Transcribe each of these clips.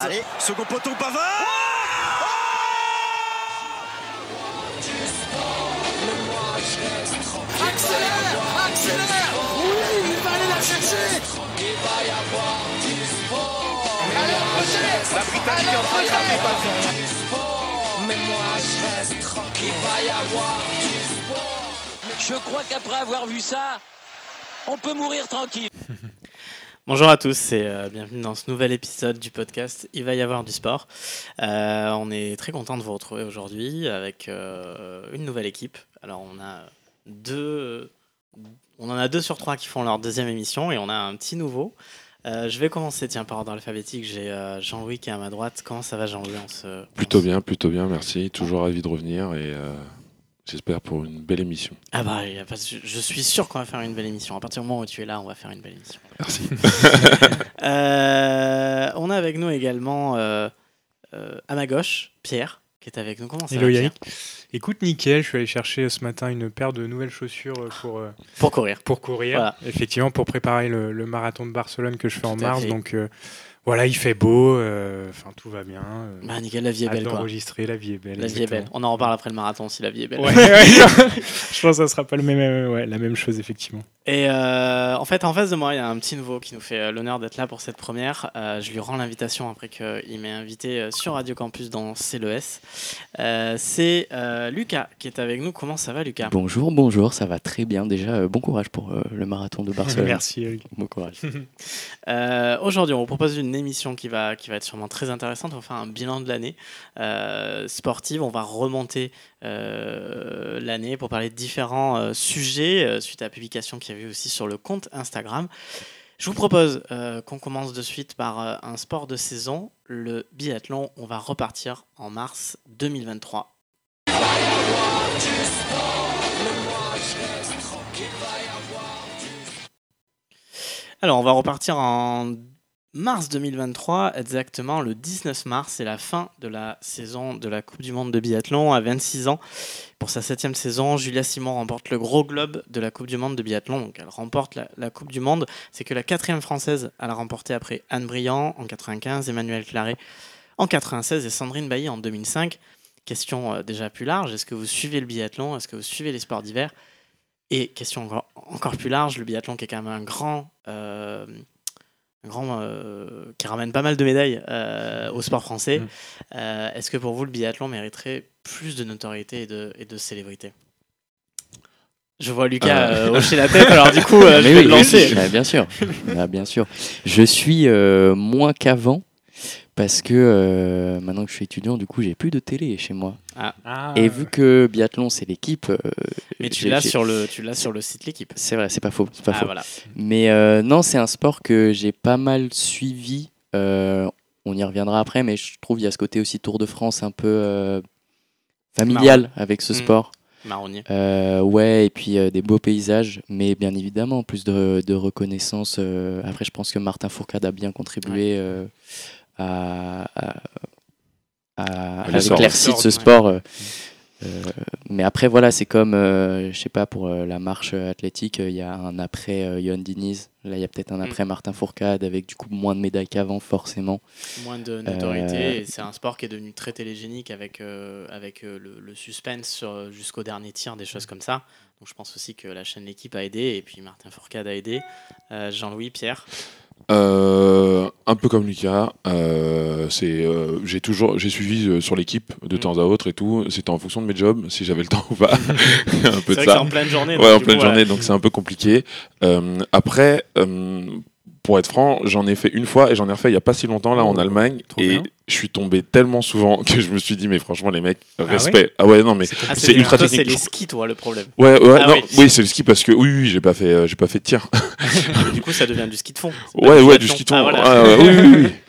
Allez, second poteau Pavard Accélère Accélère Oui, il va aller la chercher Allez, approchez La Britannique est en train de taper Pavard. Je crois qu'après avoir vu ça, on peut mourir tranquille. Bonjour à tous et euh, bienvenue dans ce nouvel épisode du podcast Il va y avoir du sport. Euh, on est très content de vous retrouver aujourd'hui avec euh, une nouvelle équipe. Alors on a deux, on en a deux sur trois qui font leur deuxième émission et on a un petit nouveau. Je vais commencer tiens par ordre alphabétique. J'ai Jean-Louis qui est à ma droite. Comment ça va Jean-Louis Plutôt bien, plutôt bien, merci. Toujours ravi de revenir et j'espère pour une belle émission. Ah bah de- je suis sûr qu'on va faire une belle émission. À partir du moment où tu es là, on va faire une belle émission. Merci. Euh, on a avec nous également euh, euh, à ma gauche Pierre qui est avec nous. Comment ça Hello va Yannick. Pierre Écoute, nickel, je suis allé chercher ce matin une paire de nouvelles chaussures euh, pour, euh, Pour courir. pour courir, Voilà. effectivement, pour préparer le, le marathon de Barcelone que je fais en Tout mars. fait. Donc euh, voilà, il fait beau, euh, enfin tout va bien. euh, Bah nickel, la vie est belle quoi. d'enregistrer, la vie est belle. La vie est belle. On en reparle après le marathon si la vie est belle. Ouais, ouais, je pense que ça sera pas le même, euh, ouais, la même chose, effectivement. Et euh, en fait, en face de moi, il y a un petit nouveau qui nous fait euh, l'honneur d'être là pour cette première. Euh, je lui rends l'invitation après qu'il m'ait invité sur Radio Campus dans CLES. Euh, C'est euh, Lucas qui est avec nous. Comment ça va, Lucas? Bonjour, bonjour, ça va très bien. Déjà, euh, bon courage pour euh, le marathon de Barcelone. Merci. Eric. Bon courage. Euh, Aujourd'hui, on vous propose une émission qui va, qui va être sûrement très intéressante. On va faire un bilan de l'année euh, sportive. On va remonter euh, l'année pour parler de différents euh, sujets euh, suite à la publication qu'il y aussi sur le compte Instagram. Je vous propose euh, qu'on commence de suite par euh, un sport de saison, le biathlon. On va repartir en mars 2023. Alors, on va repartir en mars 2023, exactement le 19 mars, c'est la fin de la saison de la Coupe du Monde de biathlon à 26 ans. Pour sa septième saison, Julia Simon remporte le gros globe de la Coupe du Monde de biathlon. Donc elle remporte la, Coupe du Monde. C'est que la quatrième française à la remporter après Anne Briand en 95, Emmanuel Claret en 96 et Sandrine Bailly en 2005. Question euh, déjà plus large, est-ce que vous suivez le biathlon? Est-ce que vous suivez les sports d'hiver? Et question encore, plus large, le biathlon qui est quand même un grand... euh, grand euh, qui ramène pas mal de médailles euh, au sport français. Mm. Euh, Est-ce que pour vous, le biathlon mériterait plus de notoriété et de, et de célébrité? Je vois Lucas hocher la tête, alors du coup, euh, je vais oui, le lancer. bien sûr. Bah, bien sûr. Je suis euh, moins qu'avant parce que euh, maintenant que je suis étudiant, du coup, j'ai plus de télé chez moi. Ah, Et vu que biathlon, c'est l'équipe. euh, Mais tu j'ai- l'as j'ai- sur le, tu l'as sur le site l'équipe. C'est vrai, c'est pas faux. C'est pas Ah faux. voilà. Mais euh, non, c'est un sport que j'ai pas mal suivi. Euh, on y reviendra après, mais je trouve qu'il y a ce côté aussi Tour de France un peu euh, familial avec ce Mm. sport. Marronnier. Euh, ouais, et puis euh, des beaux paysages, mais bien évidemment, plus de, de reconnaissance. euh, après, je pense que Martin Fourcade a bien contribué euh, à, à, à- l'éclaircie de ce sport. euh, euh, mais après, voilà, c'est comme, euh, je sais pas, pour euh, la marche athlétique, euh, il y a un après euh, Johan Diniz. Là, il y a peut-être un Mm. après Martin Fourcade, avec du coup moins de médailles qu'avant, forcément. Moins de notoriété. Euh, C'est un sport qui est devenu très télégénique avec, euh, avec euh, le, le suspense jusqu'au dernier tir, des choses comme ça. Donc je pense aussi que la chaîne L'équipe a aidé et puis Martin Fourcade a aidé. Euh, Jean-Louis, Pierre? Euh, un peu comme Lucas, euh, c'est, euh, j'ai toujours, j'ai suivi euh, sur l'équipe de Mm. temps à autre et tout. C'était en fonction de mes jobs, si j'avais le temps ou pas. un peu C'est de vrai que ça. en pleine journée. Ouais, en pleine coup, journée, ouais. donc c'est un peu compliqué. Euh, après, euh, pour être franc, j'en ai fait une fois et j'en ai refait il y a pas si longtemps là en Oh, Allemagne trop et bien. je suis tombé tellement souvent que je me suis dit mais franchement les mecs ouais respect. Ah ouais, non mais Ah, c'est ultra toi, C'est technique. les skis, toi, le problème. ouais ouais Ah non oui. oui, c'est le ski parce que oui oui j'ai pas fait euh, j'ai pas fait de tir. du coup, ça devient du ski de fond. Ouais, ouais, du ski de fond. Ah, voilà. Ah, ouais, oui, oui, oui.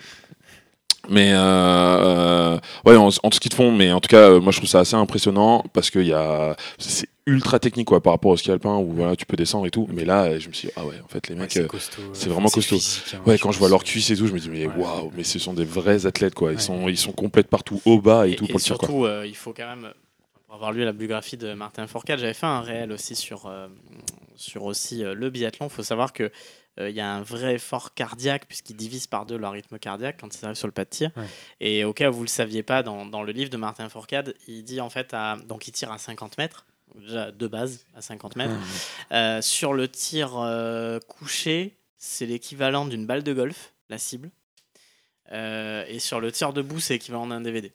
Mais euh, euh, ouais, en, en ski de fond, mais en tout cas, euh, moi je trouve ça assez impressionnant parce que y a, c'est ultra technique quoi, par rapport au ski alpin où voilà, tu peux descendre et tout. Mais là, je me suis dit, ah ouais, en fait, les Ouais, mecs, c'est costaud, c'est vraiment costaud. physique, hein, ouais, quand je vois leurs cuisses et tout, je me dis, mais Ouais. waouh, mais ce sont des vrais athlètes quoi. Ils, Ouais. sont, ils sont complètes partout, au bas et, Et, tout et pour le tir quoi. surtout, euh, il faut quand même, pour avoir lu la biographie de Martin Fourcade, j'avais fait un réel aussi sur, sur aussi le biathlon. Il faut savoir que il y a un vrai effort cardiaque puisqu'ils divisent par deux leur rythme cardiaque quand ils arrivent sur le pas de tir. Ouais. Et au cas où vous le saviez pas, dans, dans le livre de Martin Fourcade, il dit en fait, à, donc il tire à 50 mètres, déjà de base à 50 mètres. Euh, sur le tir euh, couché, c'est l'équivalent d'une balle de golf, la cible. Euh, et sur le tir debout, c'est l'équivalent d'un DVD.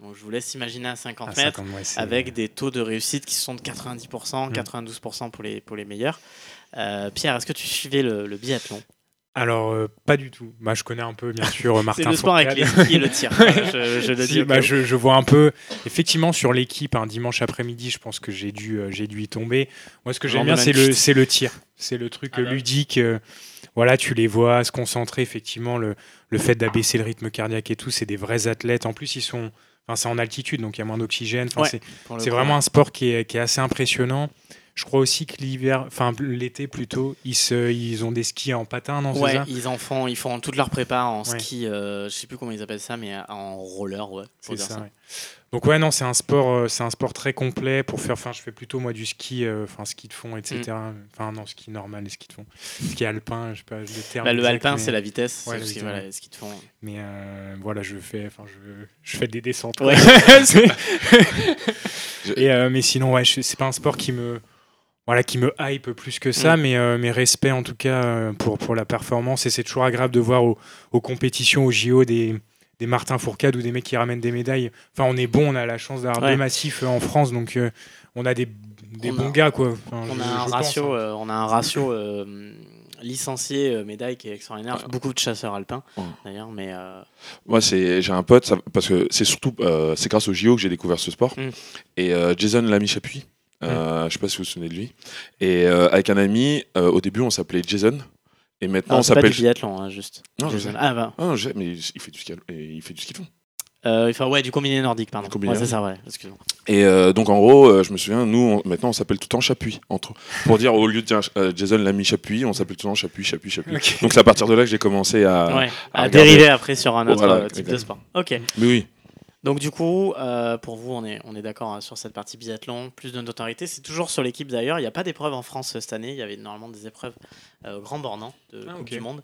Donc je vous laisse imaginer à 50 Ah, mètres 50, ouais, c'est- avec des taux de réussite qui sont de 90%, Mm. 92% pour les, pour les meilleurs. Euh, Pierre, est-ce que tu suivais le, le biathlon? Alors, euh, pas du tout. Bah, je connais un peu, bien sûr, euh, Martin C'est le sport avec les skis et le tir. Voilà, je, je le dis. bah, je, je vois un peu, effectivement, sur l'équipe, un dimanche après-midi, je pense que j'ai dû, euh, j'ai dû y tomber. Moi, ce que j'aime bien, c'est le, c'est le tir. C'est le truc Ah ludique. euh, voilà, tu les vois se concentrer, effectivement, le, le fait d'abaisser le rythme cardiaque et tout, c'est des vrais athlètes. En plus, ils sont, enfin, c'est en altitude, donc il y a moins d'oxygène. Enfin, Ouais, c'est, vraiment un sport qui est, qui est assez impressionnant. Je crois aussi que l'hiver, enfin l'été plutôt, ils, se, ils ont des skis en patin, non Ouais, ils en font, ils font toute leur prépa en Ouais. ski, euh, je sais plus comment ils appellent ça, mais en roller, ouais. C'est ça, ça. ouais. Donc ouais, non, c'est un sport, euh, c'est un sport très complet pour faire. Enfin, je fais plutôt moi du ski, euh, enfin ski de fond, etc. Mm. Enfin non, ski normal, les skis de fond, ski alpin, je sais pas le terme. Bah, le exact, alpin, mais- c'est la vitesse, Ouais, vitesse, voilà, qu'ils te font. Mais euh, voilà, je fais, enfin je, je fais des descentes. Ouais. Et euh, mais sinon, ouais, c'est pas un sport qui me voilà, qui me hype plus que ça, Mm. mais, euh, mais respect en tout cas euh, pour, pour la performance. Et c'est toujours agréable de voir aux, aux compétitions, aux JO, des, des Martin Fourcade ou des mecs qui ramènent des médailles. Enfin, on est bon, on a la chance d'avoir Ouais. deux massifs euh, en France, donc euh, on a des, des On bons a- gars, quoi. Enfin, On je- a un je pense, ratio, hein. on a un ratio euh, licencié euh, médaille qui est extraordinaire. Beaucoup de chasseurs alpins, Ouais. d'ailleurs, mais euh, Moi, c'est j'ai un pote, ça- parce que c'est surtout euh, c'est grâce au JO que j'ai découvert ce sport. Mm. Et euh, Jason Lamy Chapuis, euh, je sais pas si vous vous souvenez de lui. Et euh, avec un ami, euh, au début, on s'appelait Jason. Et maintenant, non, on c'est pas s'appelle. du biathlon, hein, juste. Non, je Jason. Ah bah, Ah, j'ai- mais il fait du ski, il fait du ski de fond. euh, enfin, ouais, du combiné nordique, pardon. Du combiné Ouais, c'est ça, ouais. Excuse-moi. Et euh, donc en gros, euh, je me souviens, nous on- maintenant on s'appelle tout le temps Chapuis entre pour dire au lieu de dire euh, Jason Lamy Chapuis, on s'appelle tout le temps Chapuis, Chapuis, Chapuis. Ok. Donc c'est à partir de là que j'ai commencé à. ouais, à à regarder. dériver après sur un autre Voilà, euh, type de sport. Ok. Mais oui. Donc du coup, euh, pour vous, on est, on est d'accord hein, sur cette partie biathlon, plus de notoriété. C'est toujours sur l'équipe d'ailleurs. Il n'y a pas d'épreuve en France cette année. Il y avait normalement des épreuves euh, au Grand Bornand de Ah, Coupe du Monde.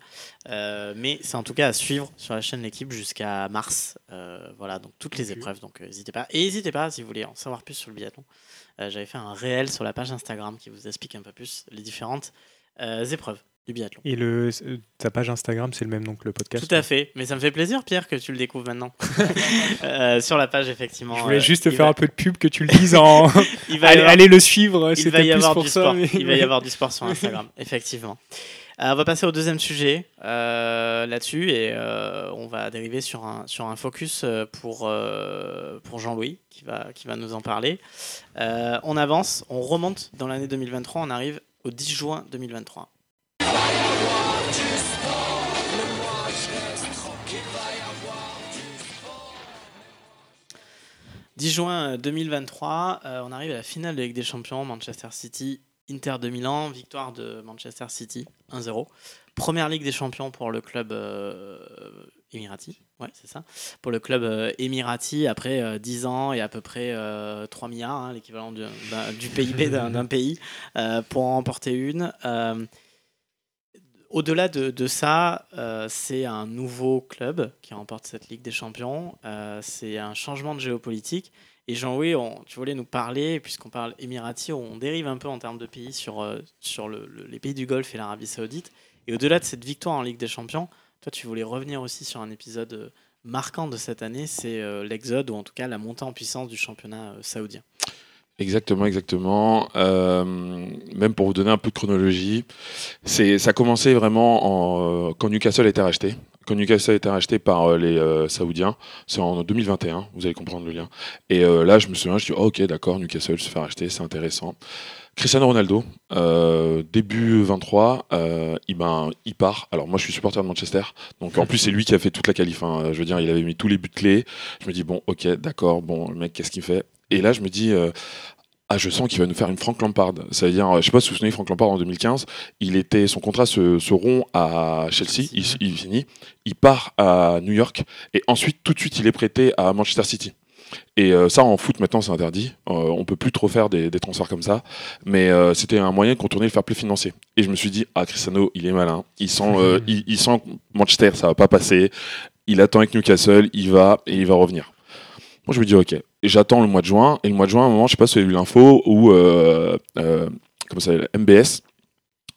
Euh, mais c'est en tout cas à suivre sur la chaîne L'équipe jusqu'à mars. Euh, voilà, donc toutes les épreuves. Donc euh, n'hésitez pas. Et n'hésitez pas si vous voulez en savoir plus sur le biathlon. Euh, J'avais fait un réel sur la page Instagram qui vous explique un peu plus les différentes euh, épreuves du biathlon. Et le, euh, ta page Instagram, c'est le même nom que le podcast Tout à fait, mais ça me fait plaisir, Pierre, que tu le découvres maintenant. Euh, sur la page, effectivement. Je voulais euh, juste te faire va- un peu de pub que tu le dises en. il va allez, avoir- allez le suivre, il va y plus avoir pour du ça. sport. mais- Il va y avoir du sport sur Instagram, effectivement. Euh, on va passer au deuxième sujet euh, là-dessus et euh, on va dériver sur un, sur un focus pour, pour Jean-Louis qui va, qui va nous en parler. On avance, on remonte dans l'année 2023, on arrive au 10 juin 2023. 10 juin 2023, euh, on arrive à la finale de Ligue des Champions, Manchester City, Inter de Milan, victoire de Manchester City 1-0. Première Ligue des Champions pour le club euh, émirati, ouais c'est ça, pour le club euh, émirati après euh, 10 ans et à peu près euh, 3 milliards, hein, l'équivalent du, d'un- du PIB d'un, pays, euh, pour en remporter une. Au-delà de, ça, euh, c'est un nouveau club qui remporte cette Ligue des Champions. Euh, c'est un changement de géopolitique. Et Jean-Louis, tu voulais nous parler, puisqu'on parle émirati, on dérive un peu en termes de pays sur, euh, les pays du Golfe et l'Arabie Saoudite. Et au-delà de cette victoire en Ligue des Champions, toi, tu voulais revenir aussi sur un épisode marquant de cette année, c'est l'exode, ou en tout cas la montée en puissance du championnat saoudien. Exactement, exactement. Euh, même pour vous donner un peu de chronologie, ça a commencé vraiment en, euh, quand Newcastle a été racheté. Quand Newcastle a été racheté par euh, les Saoudiens, c'est en 2021, vous allez comprendre le lien. Et là, je me souviens, je dis, oh, ok, d'accord, Newcastle se fait racheter, c'est intéressant. Cristiano Ronaldo, début 23, euh, il, ben, il part. Alors moi, je suis supporter de Manchester, donc en plus c'est lui qui a fait toute la qualif. hein. Je veux dire, il avait mis tous les buts clés. Je me dis bon, ok, d'accord, bon, le mec, qu'est-ce qu'il fait? Et là, je me dis. euh, ah, je sens qu'il va nous faire une Frank Lampard. C'est-à-dire, euh, je sais pas si vous vous souvenez, Frank Lampard en 2015, il était, son contrat se, se rompt à Chelsea, il, il finit, il part à New York, et ensuite, tout de suite, il est prêté à Manchester City. Et euh, ça, en foot, maintenant, c'est interdit. Euh, on peut plus trop faire des, des transferts comme ça. Mais euh, c'était un moyen de contourner le fair play financier. Et je me suis dit, ah, Cristiano, il est malin. Il sent, il, il sent que Manchester, ça va pas passer. Il attend avec Newcastle, il va et il va revenir. Moi, je me dis, ok. J'attends le mois de juin. Et le mois de juin, à un moment, je sais pas si vous avez vu l'info, où, euh, euh, comment ça s'appelle, MBS,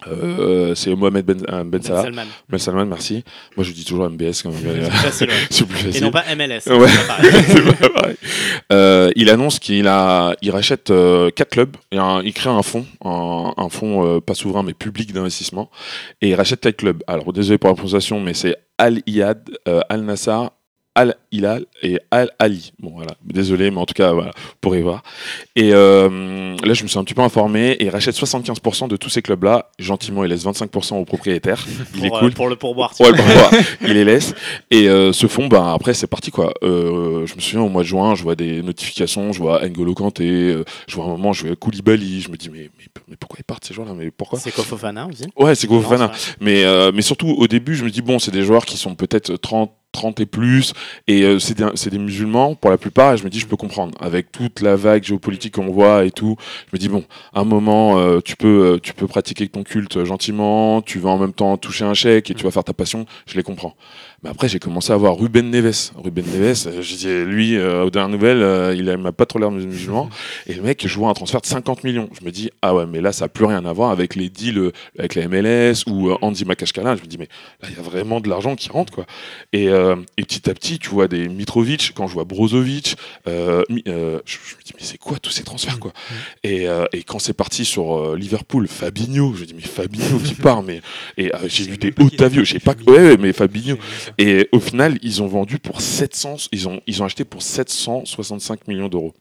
euh, c'est Mohamed Ben, ben Ben Salah. Salman. Ben Salman, merci. Moi, je dis toujours MBS quand même. C'est plus facile, ouais. C'est plus Et non pas MLS. Ouais. pas pas. Euh, il annonce qu'il a, il rachète euh, quatre clubs. Et un- il crée un fonds, un, un fonds pas souverain mais public d'investissement, et il rachète quatre clubs. Alors désolé pour la prononciation, mais c'est Al Iyad, Al Nassr, Al Hilal et Al Ali. Bon voilà, désolé, mais en tout cas voilà, vous pourrez voir. Et euh, là, je me suis un petit peu informé et il rachète 75% de tous ces clubs-là. Gentiment, il laisse 25% aux propriétaires. Il est pour, euh, cool. pour le pourboire. Ouais, il les laisse. Et euh, ce fond, bah, après, c'est parti, quoi. Euh, je me souviens, au mois de juin, je vois des notifications, je vois N'Golo Kanté, je vois un moment, je vois Koulibaly, je me dis, mais, mais, mais pourquoi ils partent, ces joueurs-là? Mais pourquoi? C'est Kofofana aussi. Ouais, c'est vrai. Mais, mais surtout, au début, je me dis, bon, c'est des joueurs qui sont peut-être 30, 30 et plus, et euh, c'est des, musulmans pour la plupart, et je me dis, je peux comprendre. Avec toute la vague géopolitique qu'on voit et tout, je me dis, bon, à un moment, euh, tu, peux, euh, tu peux pratiquer ton culte gentiment, tu vas en même temps toucher un chèque et tu vas faire ta passion, je les comprends. Mais après, j'ai commencé à voir Ruben Neves. Ruben Neves, euh, je dis, lui, euh, aux dernières nouvelles, euh, il m'a pas trop l'air musulman. Et le mec, je vois un transfert de 50 millions. Je me dis, ah ouais, mais là, ça n'a plus rien à voir avec les deals euh, avec la MLS ou euh, Andy Makashkala. Je me dis, mais là, il y a vraiment de l'argent qui rentre, quoi. Et, euh, et petit à petit, tu vois des Mitrovic, quand je vois Brozovic, je, je me dis, mais c'est quoi tous ces transferts, quoi? Et, euh, et quand c'est parti sur Liverpool, Fabinho, je me dis, mais Fabinho qui part, mais. Et j'ai vu des Otavio, je sais pas. Ouais, mais Fabinho. C'est- c'est- Et au final, ils ont vendu pour 700, ils ont, ils ont acheté pour 765 millions d'euros.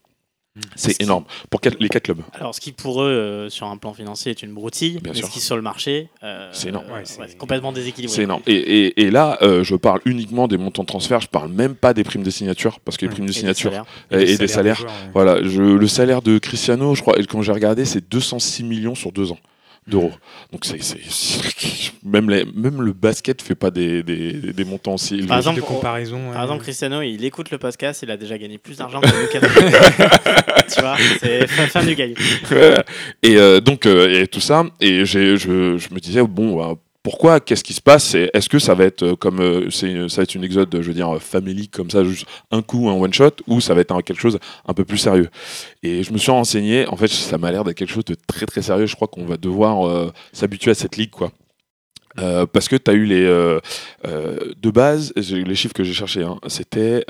C'est Ce qui- énorme pour quatre- les quatre clubs. Alors, ce qui pour eux, euh, sur un plan financier, est une broutille, Bien mais sûr. ce qui sur le marché, euh, C'est énorme. euh, Ouais, c'est- c'est complètement déséquilibré. C'est énorme. Et, et- et là, euh, je parle uniquement des montants de transfert, je parle même pas des primes de signature, parce que les Ouais. primes de Et des signature salaires. et, des salaires, joueurs, ouais. voilà, je, le salaire de Cristiano, je crois, quand j'ai regardé, c'est 206 millions sur deux ans d'euros. Donc c'est, c'est- c'est- même, les- même le basket fait pas des, des, des montants aussi élevés. Par exemple, de comparaison. Par exemple, Cristiano, il écoute le podcast, il a déjà gagné plus d'argent que Lucas. tu vois, c'est fin, fin du. Ouais. et euh, donc euh, et tout ça et j'ai, je, je me disais bon bah, pourquoi qu'est-ce qui se passe est-ce que ça va être euh, comme euh, ça va être une exode je veux dire euh, famélique comme ça juste un coup un one shot ou ça va être quelque chose un peu plus sérieux? Et je me suis renseigné en fait ça m'a l'air d'être quelque chose de très très sérieux je crois qu'on va devoir s'habituer à cette ligue quoi parce que tu as eu les. de base, les chiffres que j'ai cherchés, hein, c'était.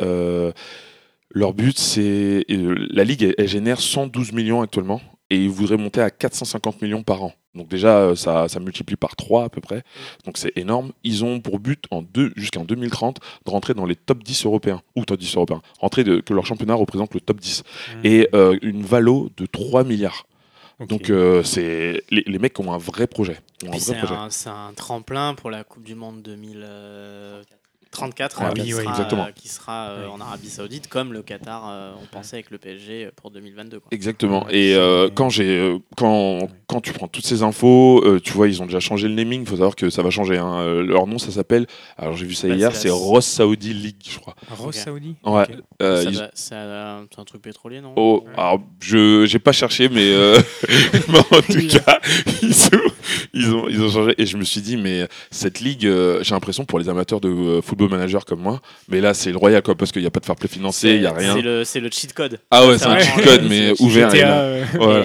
leur but, c'est. La Ligue, elle génère 112 millions actuellement et ils voudraient monter à 450 millions par an. Donc, déjà, euh, ça, ça multiplie par 3 à peu près. Donc, c'est énorme. Ils ont pour but, en jusqu'en 2030, de rentrer dans les top 10 européens. Ou top 10 européens. Rentrer de, que leur championnat représente le top 10. Mmh. Et euh, une valo de 3 milliards. Donc, euh, c'est les, les mecs ont un vrai projet. C'est un, un tremplin pour la Coupe du Monde 2034 Ah qui, oui, oui, sera, exactement. euh, qui sera euh, Oui. en Arabie Saoudite, comme le Qatar, euh, on pensait avec le PSG pour 2022. Quoi. Exactement. Et euh, quand j'ai quand quand tu prends toutes ces infos, euh, tu vois, ils ont déjà changé le naming. Il faut savoir que ça va changer. hein. Leur nom, ça s'appelle. Alors j'ai vu ça Bah, hier. c'est Ross Saudi League, je crois. Ross Ok. Saoudi Ouais. Euh, ils- C'est un, truc pétrolier, non? Oh, Ouais. alors je j'ai pas cherché, mais, euh, mais en tout cas, ils ont, ils ont ils ont changé. Et je me suis dit, mais cette ligue, j'ai l'impression pour les amateurs de euh, football manager comme moi, mais là c'est le royal quoi, parce qu'il n'y a pas de fair play financier, il y a C'est rien. le, c'est le cheat code. Ah ouais, c'est un cheat code, mais ouvert. GTA, euh, Voilà.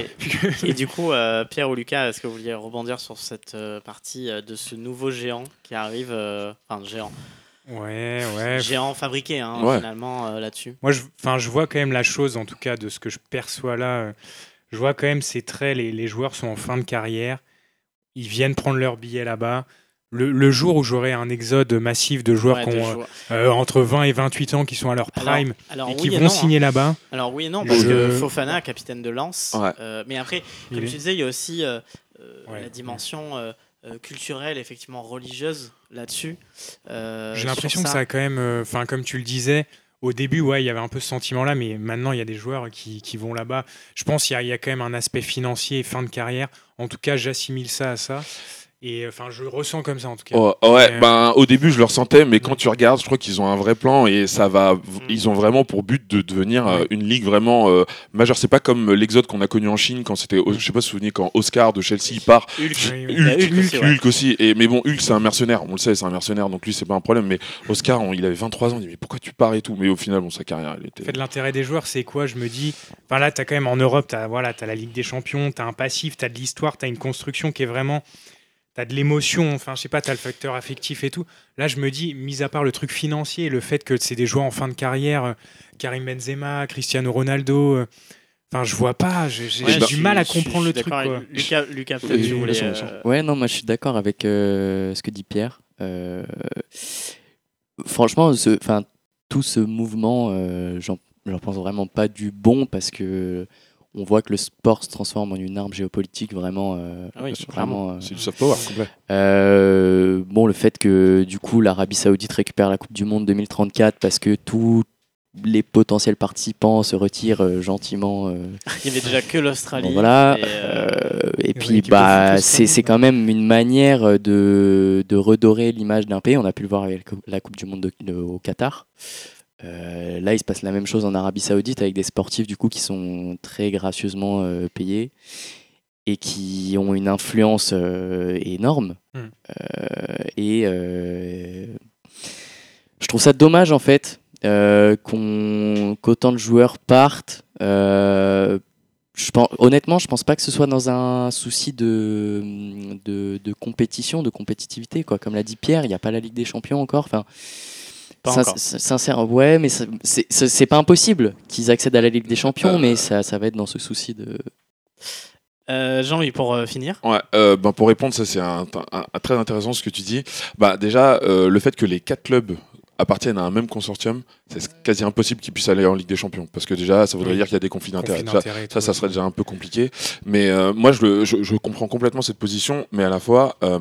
Et, et du coup, euh, Pierre ou Lucas, est-ce que vous vouliez rebondir sur cette euh, partie euh, de ce nouveau géant qui arrive euh, Enfin, géant. Ouais, ouais. Géant fabriqué, hein, Ouais. finalement, euh, là-dessus. Moi, je, enfin, je vois quand même la chose, en tout cas, de ce que je perçois là. euh, Je vois quand même ces traits. Les, les joueurs sont en fin de carrière. Ils viennent prendre leur billet là-bas. Le, le jour où j'aurai un exode massif de joueurs Ouais, qui ont euh, entre 20 et 28 ans qui sont à leur prime alors, et oui qui et vont non, signer là-bas. hein. Alors oui et non, parce Je- que Fofana, capitaine de Lens. Ouais. euh, mais après, Il comme tu disais, il y a aussi euh, Ouais. la dimension culturelle, effectivement religieuse là-dessus. Euh, J'ai l'impression que ça a quand même, euh, enfin comme tu le disais, au début, ouais, il y avait un peu ce sentiment-là, mais maintenant, il y a des joueurs qui, qui vont là-bas. Je pense qu'il y a quand même un aspect financier et fin de carrière. En tout cas, j'assimile ça à ça. Et enfin, je le ressens comme ça en tout cas. Oh, ouais, euh, ben, au début je le ressentais, mais quand Mm. tu regardes, je crois qu'ils ont un vrai plan et ça va. Mm. Ils ont vraiment pour but de devenir euh, Ouais. une ligue vraiment euh, majeure. C'est pas comme l'exode qu'on a connu en Chine quand c'était, je sais pas si vous vous souvenez, quand Oscar de Chelsea il part. Hulk. Oui, oui. Il y a Hulk, Hulk aussi, ouais. Hulk aussi. Et, mais bon, Hulk c'est un mercenaire, on le sait, c'est un mercenaire, donc lui c'est pas un problème. Mais Oscar, on- il avait 23 ans, il dit mais pourquoi tu pars et tout? Mais au final, bon, sa carrière, elle était. En fait, l'intérêt des joueurs, c'est quoi? Je me dis, enfin là, tu as quand même en Europe, tu as, voilà, as la Ligue des Champions, tu as un passif, tu as de l'histoire, tu as une construction qui est vraiment. Tu as de l'émotion, enfin, je sais pas, tu as le facteur affectif et tout. Là, je me dis, mis à part le truc financier, le fait que c'est des joueurs en fin de carrière, euh, Karim Benzema, Cristiano Ronaldo, euh, enfin, je vois pas, j'ai Ouais, du mal à je comprendre je le truc. Lucas, Lucas peut-être Oui, voulais, euh, Ouais, non, moi je suis d'accord avec euh, ce que dit Pierre. Euh, franchement, ce, tout ce mouvement, euh, j'en j'en pense vraiment pas du bon parce que on voit que le sport se transforme en une arme géopolitique vraiment. euh, Ah oui, vraiment, euh, C'est du soft power complet. euh, bon, le fait que du coup l'Arabie Saoudite récupère la Coupe du Monde 2034 parce que tous les potentiels participants se retirent euh, gentiment. euh, Il y avait déjà que l'Australie. Bon, voilà. et, puis, bah, c'est quand même une manière de, de redorer l'image d'un pays. On a pu le voir avec la Coupe du Monde de- de- au Qatar. Euh, là, il se passe la même chose en Arabie Saoudite avec des sportifs du coup qui sont très gracieusement euh, payés et qui ont une influence euh, énorme. Hmm. Et je trouve ça dommage en fait qu'autant de joueurs partent. Je pense, honnêtement, je pense pas que ce soit dans un souci de, de, de compétition, de compétitivité. Quoi. Comme l'a dit Pierre, il n'y a pas la Ligue des Champions encore. Enfin, Pas sin- encore. sin- sincère, ouais, mais c'est- pas impossible qu'ils accèdent à la Ligue des Champions, Euh. mais ça, ça va être dans ce souci de. euh, Jean-Louis, pour euh, finir. Ouais, euh, ben pour répondre, ça c'est un, un- un- très intéressant ce que tu dis. Bah déjà, euh, le fait que les quatre clubs appartiennent à un même consortium, c'est quasi impossible qu'ils puissent aller en Ligue des Champions, parce que déjà, ça voudrait Oui. dire qu'il y a des conflits d'intérêts. Ça, ça, serait déjà un peu compliqué. Mais euh, moi, je, le- je, je comprends complètement cette position, mais à la fois, euh,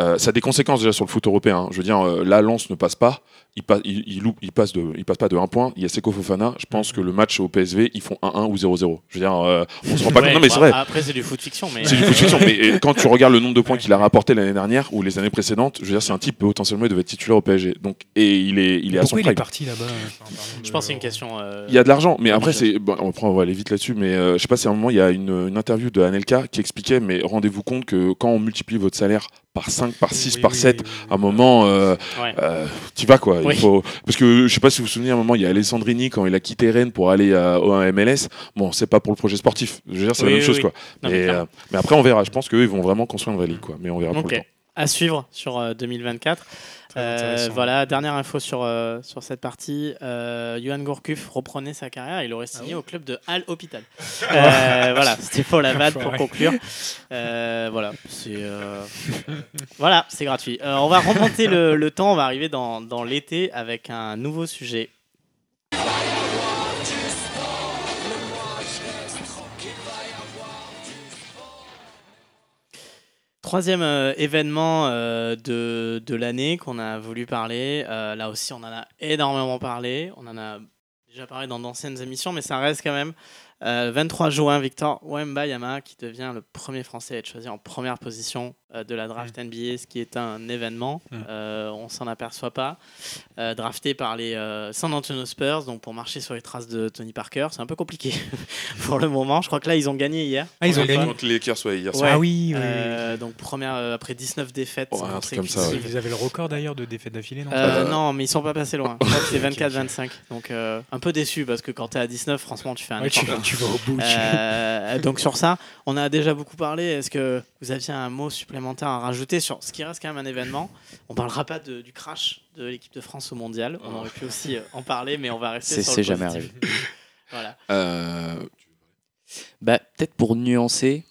euh, ça a des conséquences déjà sur le foot européen. hein. Je veux dire, euh, là, Lens ne passe pas. Il, pa- il, il loupe, il, passe de, il passe pas de 1 point. Il y a Seko Fofana. Je pense que le match au PSV, ils font 1-1 ou 0-0. Je veux dire, euh, on se rend pas Ouais, compte. Non, mais c'est vrai. Après, c'est du foot fiction. Mais... C'est du foot fiction, mais euh, quand tu regardes le nombre de points qu'il a rapporté l'année dernière ou les années précédentes, je veux dire, c'est un type potentiellement il devait être titulaire au PSG. Donc, et il est, il est à son Pourquoi il est prime. parti là-bas de- Je pense que c'est une question. euh, Il y a de l'argent, mais après, c'est. Bon, on, prend, on va aller vite là-dessus, mais euh, je sais pas si à un moment, il y a une, une interview de Anelka qui expliquait, mais rendez-vous compte que quand on multiplie votre salaire par 5, par 6, Oui, par oui, 7, oui, oui, à un moment, euh, Ouais. euh, tu vas quoi. Oui. Il faut... Parce que je sais pas si vous vous souvenez, à un moment, il y a Alessandrini quand il a quitté Rennes pour aller à, au MLS. Bon, c'est pas pour le projet sportif. Je veux dire, c'est la même chose quoi. Non, mais euh, mais après, on verra. Je pense qu'eux, ils vont vraiment construire une vraie ligue quoi. Mais on verra pour Ok. le temps. À suivre sur euh, 2024. Très Euh, voilà, dernière info sur, euh, sur cette partie. Euh, Johan Gourcuff reprenait sa carrière. Il aurait signé au club de Al Hospital. Euh, voilà, c'était pour la vanne pour conclure. Voilà, c'est voilà, c'est gratuit. On va remonter le, le temps. On va arriver dans, dans l'été avec un nouveau sujet. Troisième euh, événement euh, de, de l'année qu'on a voulu parler. Euh, là aussi, on en a énormément parlé. On en a déjà parlé dans d'anciennes émissions, mais ça reste quand même. Euh, 23 juin, Victor Wembayama qui devient le premier Français à être choisi en première position de la draft NBA, ce qui est un événement. Euh, on s'en aperçoit pas. Euh, drafté par les euh, San Antonio Spurs, donc pour marcher sur les traces de Tony Parker, c'est un peu compliqué pour le moment. Je crois que là, ils ont gagné hier. Ah, ils ont gagné. Contre les Lakers, ouais, hier Ouais. soir. Ah oui, oui, oui, Euh, donc première euh, après 19 défaites Ouais, un truc comme ça, ouais. Vous avez le record d'ailleurs de défaites d'affilée, non? Euh, Euh, non, mais ils sont pas passés loin. C'est Ok, ok. 24-25. Donc euh, un peu déçu parce que quand tu es à 19, franchement, tu fais un Ouais, tu, effort. tu vas au bout. Euh, donc sur ça, on a déjà beaucoup parlé. Est-ce que vous aviez un mot supplémentaire? À rajouter sur ce qui reste quand même un événement On parlera pas de- du crash de l'équipe de France au mondial. On aurait pu aussi euh, en parler, mais on va rester C'est sur c'est le jamais positif. arrivé. Voilà. Euh, Bah, peut-être pour nuancer,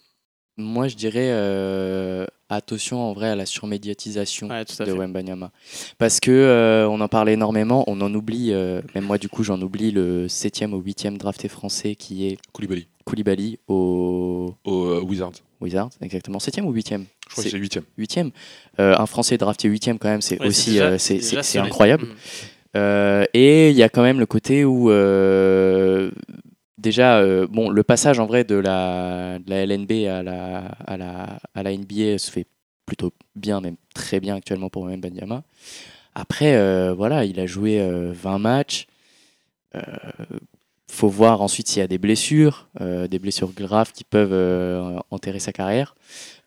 moi je dirais euh, attention en vrai à la surmédiatisation Ouais, de. Wembanyama. Parce que euh, on en parle énormément, on en oublie, euh, même moi du coup j'en oublie le 7 ou 8 drafté français qui est Koulibaly Koulibaly au au euh, Wizards. Wizards, exactement. 7 ou 8 Je crois que c'est 8 8 Un Français drafté 8 quand même, c'est Ouais, aussi déjà- euh, c'est- incroyable. Mm. Euh, et il y a quand même le côté où euh, déjà euh, bon le passage en vrai de la, de la LNB à la, à la, à la NBA se fait plutôt bien, même très bien actuellement pour Wembanyama. Après, euh, voilà, il a joué euh, 20 matchs. Faut voir ensuite s'il y a des blessures, euh, des blessures graves qui peuvent euh, enterrer sa carrière.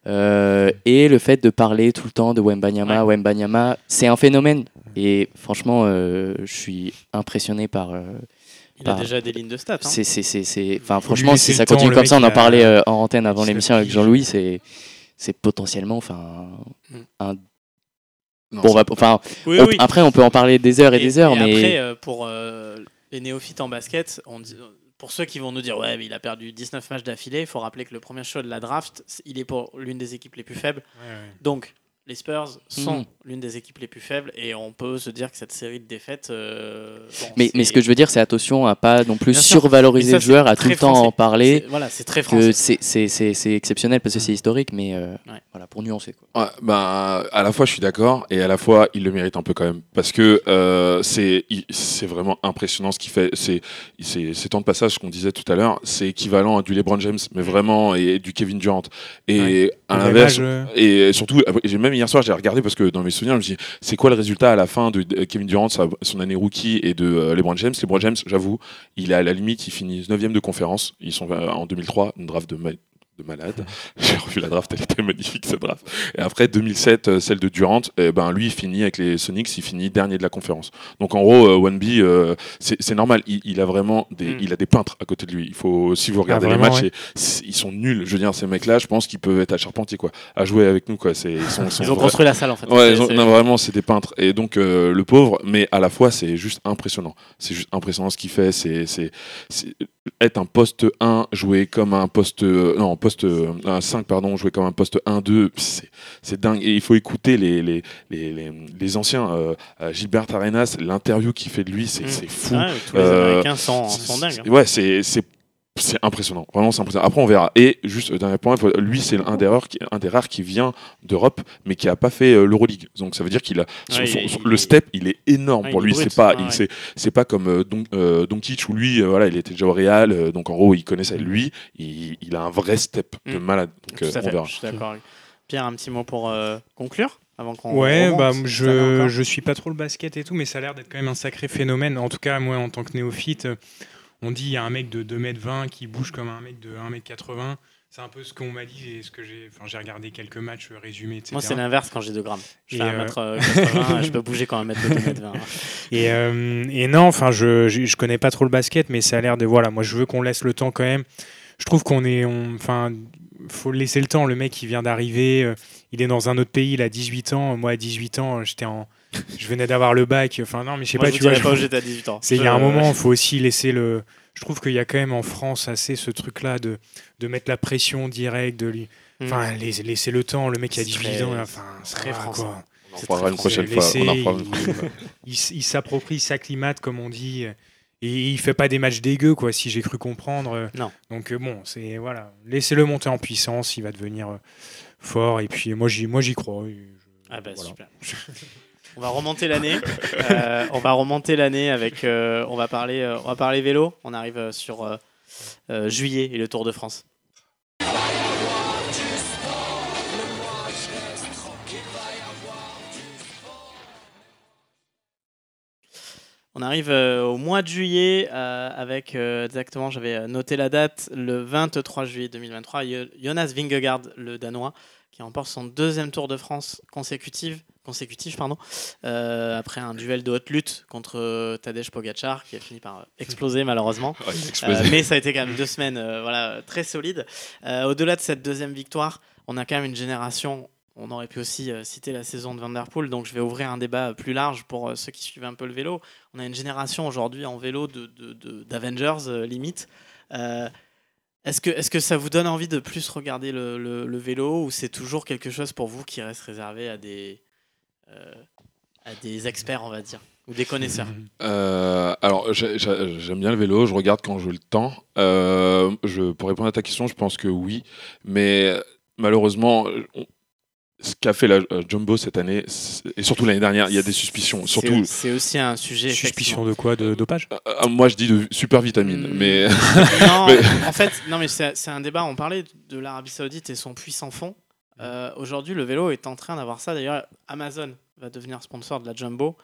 Euh, et le fait de parler tout le temps de Wembanyama, Wembanyama, c'est un phénomène. Et franchement, euh, je suis impressionné par. euh, Il a Par- déjà des lignes de stats. hein. c'est, c'est, c'est, enfin, franchement, si ça temps, continue comme ça, on en a- parlait euh, en antenne avant l'émission avec. Jean-Louis, c'est, c'est potentiellement, enfin, Mm. un. Non, Bon, on c'est- va- enfin, Oui, on- oui. après, on peut en parler des heures et, des heures, et mais après, euh, pour euh, les néophytes en basket, on dit- pour ceux qui vont nous dire ouais, mais il a perdu 19 matchs d'affilée, il faut rappeler que le premier show de la draft, il est pour l'une des équipes les plus faibles. Ouais, ouais. Donc, les Spurs sont Mhm. l'une des équipes les plus faibles et on peut se dire que cette série de défaites. euh, bon, mais, mais ce que je veux dire, c'est attention à pas non plus survaloriser ça, le joueur, à tout le temps français. en parler. c'est- Voilà, c'est très Que français. c'est, exceptionnel parce que c'est historique, mais euh, Ouais. voilà, pour nuancer. Quoi. Ouais, ben, à la fois je suis d'accord et à la fois il le mérite un peu quand même parce que euh, c'est vraiment impressionnant ce qu'il fait. C'est c'est ces temps de passage qu'on disait tout à l'heure, c'est équivalent à du LeBron James, mais vraiment et du Kevin Durant. Et Ouais. à l'inverse, et surtout, j'ai- même hier soir, j'ai regardé parce que dans mes souvenirs, je me suis dit, c'est quoi le résultat à la fin de Kevin Durant, son année rookie, et de euh, LeBron James? LeBron James, j'avoue, il est à la limite, il finit 9 de conférence. Ils sont euh, en 2003, une draft de, de malade. J'ai revu la draft, elle était magnifique cette draft. Et après 2007, euh, celle de Durant, eh ben lui il finit avec les Sonics, il finit dernier de la conférence. Donc en gros, euh, One B, euh, c'est normal, il, il a vraiment des, Mm. il a des peintres à côté de lui. Il faut, si vous regardez les vraiment, matchs, ouais. et- c'est- ils sont nuls. Je veux dire, ces mecs-là, je pense qu'ils peuvent être à Charpentier quoi, à jouer avec nous quoi. C'est, ils sont, sont Ils ont vra- construit la salle en fait. Ouais, ils ont- non, vraiment, c'est des peintres. Et donc, euh, le pauvre, mais à la fois, c'est juste impressionnant. C'est juste impressionnant ce qu'il fait. C'est, être un poste 1, jouer comme un poste, euh, non, poste euh, un 5, pardon, jouer comme un poste 1-2, c'est, c'est dingue. Et il faut écouter les, les, les, les, les anciens. euh, euh, Gilbert Arenas, l'interview qu'il fait de lui, c'est, Mm. c'est fou. Ouais, tous les Euh, Américains sont, sont dingues. hein. Ouais, c'est c'est impressionnant, vraiment c'est impressionnant. Après on verra. Et juste euh, dernier point, lui c'est un des rares qui, un des rares qui vient d'Europe, mais qui a pas fait euh, l'Euroleague. Donc ça veut dire qu'il a son- Ouais, son- il- son- il- le step, il est énorme Ouais, pour lui. C'est pas, ouais. c'est pas comme euh, Don, euh, Doncic où lui, euh, voilà, il était déjà au Real, euh, donc en gros il connaissait lui, il, il a un vrai step de Mm. malade. Donc euh, on verra. je suis d'accord. Pierre, un petit mot pour euh, conclure avant qu'on Ouais, remonte, bah, je, je suis pas trop le basket et tout, mais ça a l'air d'être quand même un sacré phénomène. En tout cas, moi, en tant que néophyte, euh, on dit il y a un mec de 2m20 qui bouge comme un mec de 1m80. C'est un peu ce qu'on m'a dit et ce que j'ai. Enfin, j'ai regardé quelques matchs euh, résumés, etc. Moi, c'est l'inverse quand j'ai 2 grammes. Je Et, fais euh, 1m80, je peux bouger quand un mètre de 2m20. Et, euh, et non, enfin, je, je, je connais pas trop le basket, mais ça a l'air de. Voilà, moi, je veux qu'on laisse le temps quand même. Je trouve qu'on est. Enfin, faut laisser le temps. Le mec, il vient d'arriver. euh, il est dans un autre pays, il a 18 ans. Moi, à 18 ans, j'étais en. Je venais d'avoir le bac. Enfin, non, mais je sais pas, je tu vois. je- j'étais à 18 ans. C'est il y a un moment, il faut aussi laisser le. Je trouve qu'il y a quand même en France assez ce truc-là de, de mettre la pression directe, de lui. Mm. Enfin, laisser, laisser le temps. Le mec qui a C'est 18 très- ans, enfin, ça très va, français. quoi. On en C'est très- une prochaine c'est fois. laissé, On en reparlera une il- il, il s'approprie, il s'acclimate, comme on dit. Et il fait pas des matchs dégueux, quoi, si j'ai cru comprendre. Non. Donc euh, bon, c'est voilà, laissez-le monter en puissance, il va devenir euh, fort. Et puis moi j'y, moi j'y crois. je- Ah bah voilà. super. On va remonter l'année. Euh, on va remonter l'année avec. euh, on va parler. euh, on va parler vélo. On arrive sur juillet et le Tour de France. On arrive au mois de juillet avec exactement, j'avais noté la date, le 23 juillet 2023. Yo- Jonas Vingegaard, le Danois, qui remporte son deuxième Tour de France consécutif, consécutif pardon, euh, après un duel de haute lutte contre euh, Tadej Pogacar, qui a fini par euh, exploser malheureusement. Ouais, explosé. Euh, mais ça a été quand même deux semaines euh, voilà, très solides. Au-delà de cette deuxième victoire, on a quand même une génération. On aurait pu aussi citer la saison de Van Der Poel, donc je vais ouvrir un débat plus large pour ceux qui suivent un peu le vélo. On a une génération aujourd'hui en vélo d'Avengers, de, de, d'Avengers, limite. Euh, est-ce que, ça vous donne envie de plus regarder le, vélo ou c'est toujours quelque chose pour vous qui reste réservé à des, euh, experts, on va dire, ou des connaisseurs? Euh, alors, j'ai- j'ai- j'aime bien le vélo, je regarde quand j'ai le temps. Euh, je, pour répondre à ta question, je pense que oui. Mais malheureusement, ce qu'a fait la euh, Jumbo cette année, et surtout l'année dernière, il y a des suspicions. C'est- Surtout, C'est aussi un sujet. Suspicion de quoi De dopage euh, moi je dis de super vitamine, Mm. mais non, Mais- en fait, non, mais c'est un débat. On parlait de l'Arabie Saoudite et son puissant fond. Euh, Aujourd'hui, le vélo est en train d'avoir ça. D'ailleurs, Amazon va devenir sponsor de la Jumbo.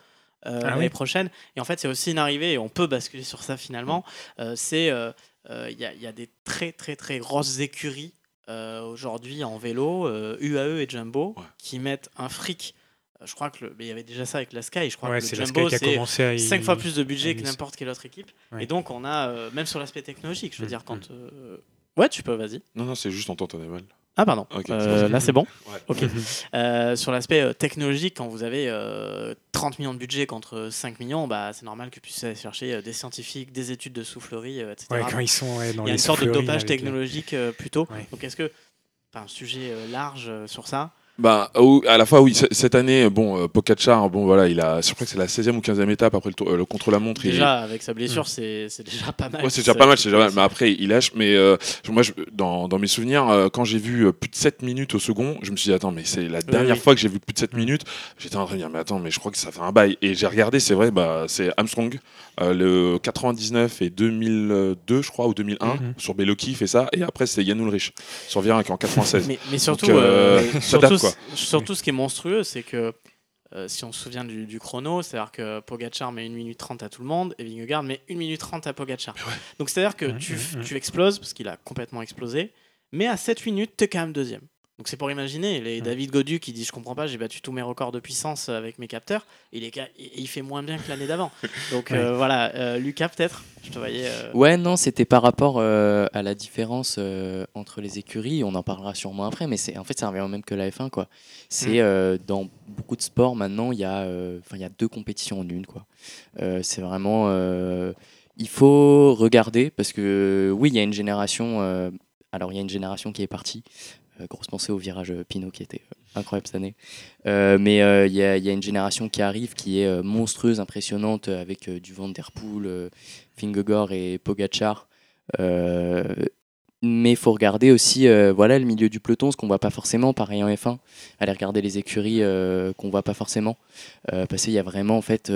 euh, Ah l'année oui. prochaine. Et en fait, c'est aussi une arrivée, et on peut basculer sur ça finalement. Euh, c'est euh, euh, il y, a- il y a des très très très grosses écuries euh, aujourd'hui en vélo, euh, UAE et Jumbo, Ouais. qui mettent un fric. Euh, Je crois que le- mais il y avait déjà ça avec la Sky. Je crois Ouais, que c'est le la Jumbo, Sky qui a c'est commencé à y- 5 fois plus de budget que n'importe quelle autre équipe. Ouais. Et donc, on a, euh, même sur l'aspect technologique, je veux Mm, dire, quand. euh, Ouais, tu peux, vas-y. Non, non, c'est juste on t'entendait mal. Ah, pardon. Euh, là, c'est bon. Ouais. Euh, sur l'aspect euh, technologique, quand vous avez euh, 30 millions de budget contre 5 millions, bah, c'est normal que vous puissiez aller chercher euh, des scientifiques, des études de soufflerie, euh, etc. Ouais, quand ils sont ouais, dans Il y a les une sorte de dopage technologique euh, plutôt. Ouais. Donc, est-ce que. Enfin, un sujet euh, large euh, sur ça. Bah, à la fois, oui, cette année, bon, euh, Pogacar, bon, voilà, il a, je crois que c'est la 16e ou 15e étape après le, euh, le contre-la-montre. il- Déjà, avec sa blessure, c'est c'est déjà pas mal. Ouais, c'est déjà pas mal, c'est déjà mal. Mais après, il lâche. Mais euh, moi, je- dans, dans mes souvenirs, euh, quand j'ai vu plus de 7 minutes au second, je me suis dit, attends, mais c'est la dernière oui. fois que j'ai vu plus de 7 minutes. J'étais en train de dire, mais attends, mais je crois que ça fait un bail. Et j'ai regardé, c'est vrai, bah, c'est Armstrong, le 99 et 2002, je crois, ou 2001, Mhm. sur Belloki, il fait ça. Et après, c'est Yann Ulrich sur Virac en 96. Mais, mais surtout, euh, euh, ça surtout, date, quoi. surtout, ce qui est monstrueux, c'est que euh, si on se souvient du, du chrono, c'est-à-dire que Pogacar met 1 minute 30 à tout le monde et Vingegaard met 1 minute 30 à Pogacar. Donc c'est-à-dire que tu, tu exploses, parce qu'il a complètement explosé, mais à 7 minutes, tu es quand même deuxième. Donc c'est pour imaginer, les David Godu qui dit je comprends pas, j'ai battu tous mes records de puissance avec mes capteurs, il, est, il fait moins bien que l'année d'avant. Donc euh, voilà, euh, Lucas peut-être, je te voyais... euh, Ouais, non, c'était par rapport à la différence entre les écuries. On en parlera sûrement après, mais c'est en fait ça revient au même que la F1 quoi. C'est euh, dans beaucoup de sports maintenant, il y a enfin il y a deux compétitions en une quoi. C'est vraiment il faut regarder parce que oui, il y a une génération alors il y a une génération qui est partie. Euh, grosse pensée au virage euh, Pinot qui était euh, incroyable cette année. Mais il y, a- une génération qui arrive qui est monstrueuse, impressionnante, avec du Van Der et Pogachar. Mais il faut regarder aussi voilà, le milieu du peloton, ce qu'on voit pas forcément, pareil en F1. Aller regarder les écuries qu'on voit pas forcément. Parce qu'il y a vraiment, en fait,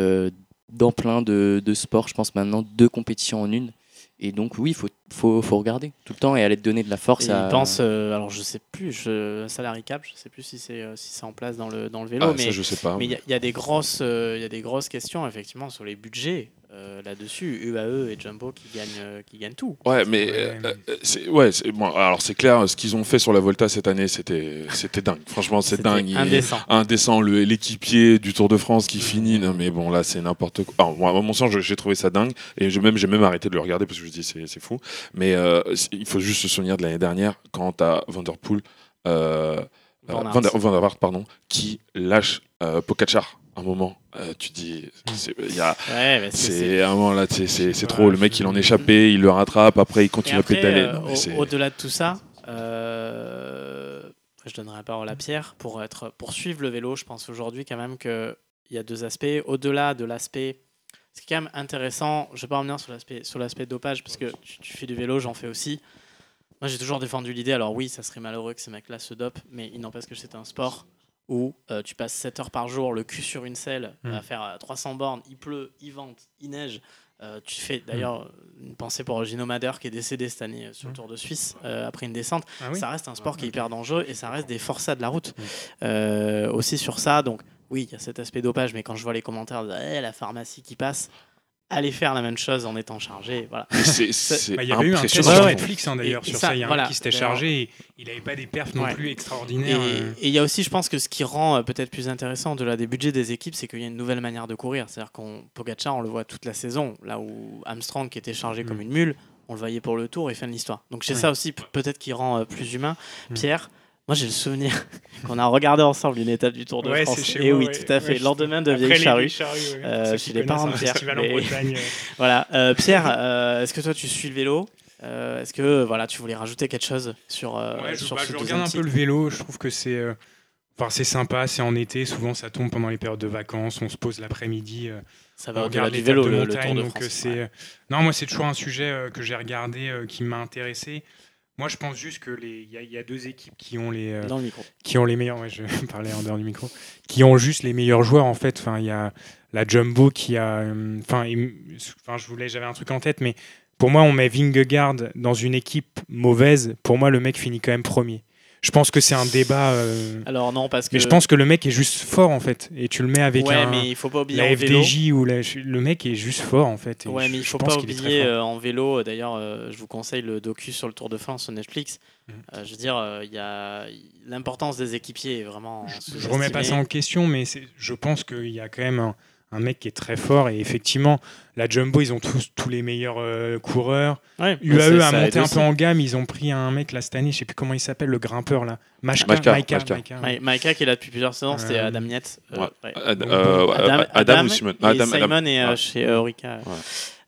dans plein de sports, je pense maintenant, deux compétitions en une. Et donc, oui, il faut, faut, faut regarder tout le temps et aller te donner de la force Et à. il pense, euh, alors je sais plus, je, salary cap, je sais plus si c'est euh, si c'est en place dans le, dans le vélo, Ah, mais ça, je sais pas. mais il y, a- il y a des grosses, euh, il y a des grosses questions effectivement sur les budgets euh, là-dessus. UAE et Jumbo qui gagnent, euh, qui gagnent tout. Ouais, mais c'est ouais, bon. Alors c'est clair, ce qu'ils ont fait sur la Volta cette année, c'était c'était dingue. Franchement, c'est dingue. Il- Indécent. indécent le l'équipier du Tour de France qui finit non mais bon là c'est n'importe quoi Alors, moi, à mon sens j'ai trouvé ça dingue et j'ai même j'ai même arrêté de le regarder parce que je me dis c'est c'est fou mais euh, il faut juste se souvenir de l'année dernière quand à Vanderpool euh, euh, Van. Van Van pardon qui lâche euh, Pogacar un moment euh, tu dis c'est Ouais, un moment là c'est Ouais, trop le mec il en échappé il le rattrape après il continue après, à pédaler euh, au-delà de tout ça, euh, je donnerai la parole à Pierre pour être pour suivre le vélo. Je pense aujourd'hui quand même que il y a deux aspects. Au-delà de l'aspect, ce qui est quand même intéressant. Je vais pas revenir sur l'aspect sur l'aspect dopage parce que tu, tu fais du vélo, j'en fais aussi. Moi, j'ai toujours défendu l'idée. Alors oui, ça serait malheureux que ces mecs-là se dopent, mais il n'empêche que c'est un sport où euh, tu passes 7 heures par jour, le cul sur une selle, Mm. à faire euh, 300 bornes, il pleut, il vente, il neige. Euh, tu fais d'ailleurs une pensée pour Gino Mader qui est décédé cette année euh, sur le Mm. Tour de Suisse euh, après une descente. Ah oui Ça reste un sport qui est hyper dangereux et ça reste des forçats de la route. Euh, aussi sur ça. Donc oui, il y a cet aspect dopage, mais quand je vois les commentaires de Eh, la pharmacie qui passe, allez faire la même chose en étant chargé. Voilà. Bah, il y avait eu un test sur. Netflix hein, d'ailleurs Et- sur ça, ça. Il y a voilà. un qui s'était chargé et il n'avait pas des perfs non Ouais. plus extraordinaires. euh. et il y a aussi, je pense que ce qui rend euh, peut-être plus intéressant de la des budgets des équipes, c'est qu'il y a une nouvelle manière de courir. C'est-à-dire qu'on Pogacar, on le voit toute la saison, là où Armstrong, qui était chargé comme Mm. une mule, on le voyait pour le Tour et fin de l'histoire. Donc c'est Ouais. ça aussi peut-être qui rend euh, plus humain. Mm. Pierre, moi j'ai le souvenir qu'on a regardé ensemble une étape du Tour de Ouais, France. chez Et moi, oui, ouais. tout à fait. Ouais, Lendemain de Vieille Charrue. Euh, chez les parents de Pierre, mais- Bretagne. Voilà. Euh, Pierre, euh, est-ce que toi tu suis le vélo? Euh, Est-ce que voilà, tu voulais rajouter quelque chose sur, sur bah, ce je regarde un peu le vélo. Je trouve que c'est enfin, c'est sympa. C'est en été. Souvent, ça tombe pendant les périodes de vacances. On se pose l'après-midi. Ça va au-delà du vélo, de le, le montagne. Tour de France. Non, moi, c'est toujours un sujet que j'ai regardé, qui m'a intéressé. Moi, je pense juste que les, il y, a- il y a deux équipes qui ont les, euh, Dans le micro. qui ont les meilleurs. Ouais, je parler en dehors du micro. Qui ont juste les meilleurs joueurs en fait. Enfin, il y a la Jumbo qui a. euh, enfin, je voulais, j'avais un truc en tête, mais pour moi, on met Vingegaard dans une équipe mauvaise. Pour moi, le mec finit quand même premier. Je pense que c'est un débat. euh, Alors non, parce que. Mais je pense que le mec est juste fort en fait. Et tu le mets avec ouais, un, mais il faut pas oublier la en vélo. FDJ ou la- le mec est juste fort en fait. Et Ouais, je- mais il je faut pas oublier euh, en vélo. D'ailleurs, euh, je vous conseille le docu sur le Tour de France sur Netflix. Mhm. Je veux dire, il y a l'importance des équipiers est vraiment. Je remets pas ça en question, mais je pense qu'il y a quand même un, un mec qui est très fort. Et effectivement, la Jumbo, ils ont tous, tous les meilleurs euh, coureurs. Ouais, UAE a ça monté un aussi. peu en gamme. Ils ont pris un mec là cette année, je sais plus comment il s'appelle, le grimpeur là. Ouais, Maïka qui est là depuis plusieurs saisons, c'était Euh, Adam Nietz. Euh, ouais. Ad- Adam, Adam ou Simon Adam, Simon Adam. est euh, Ouais. chez.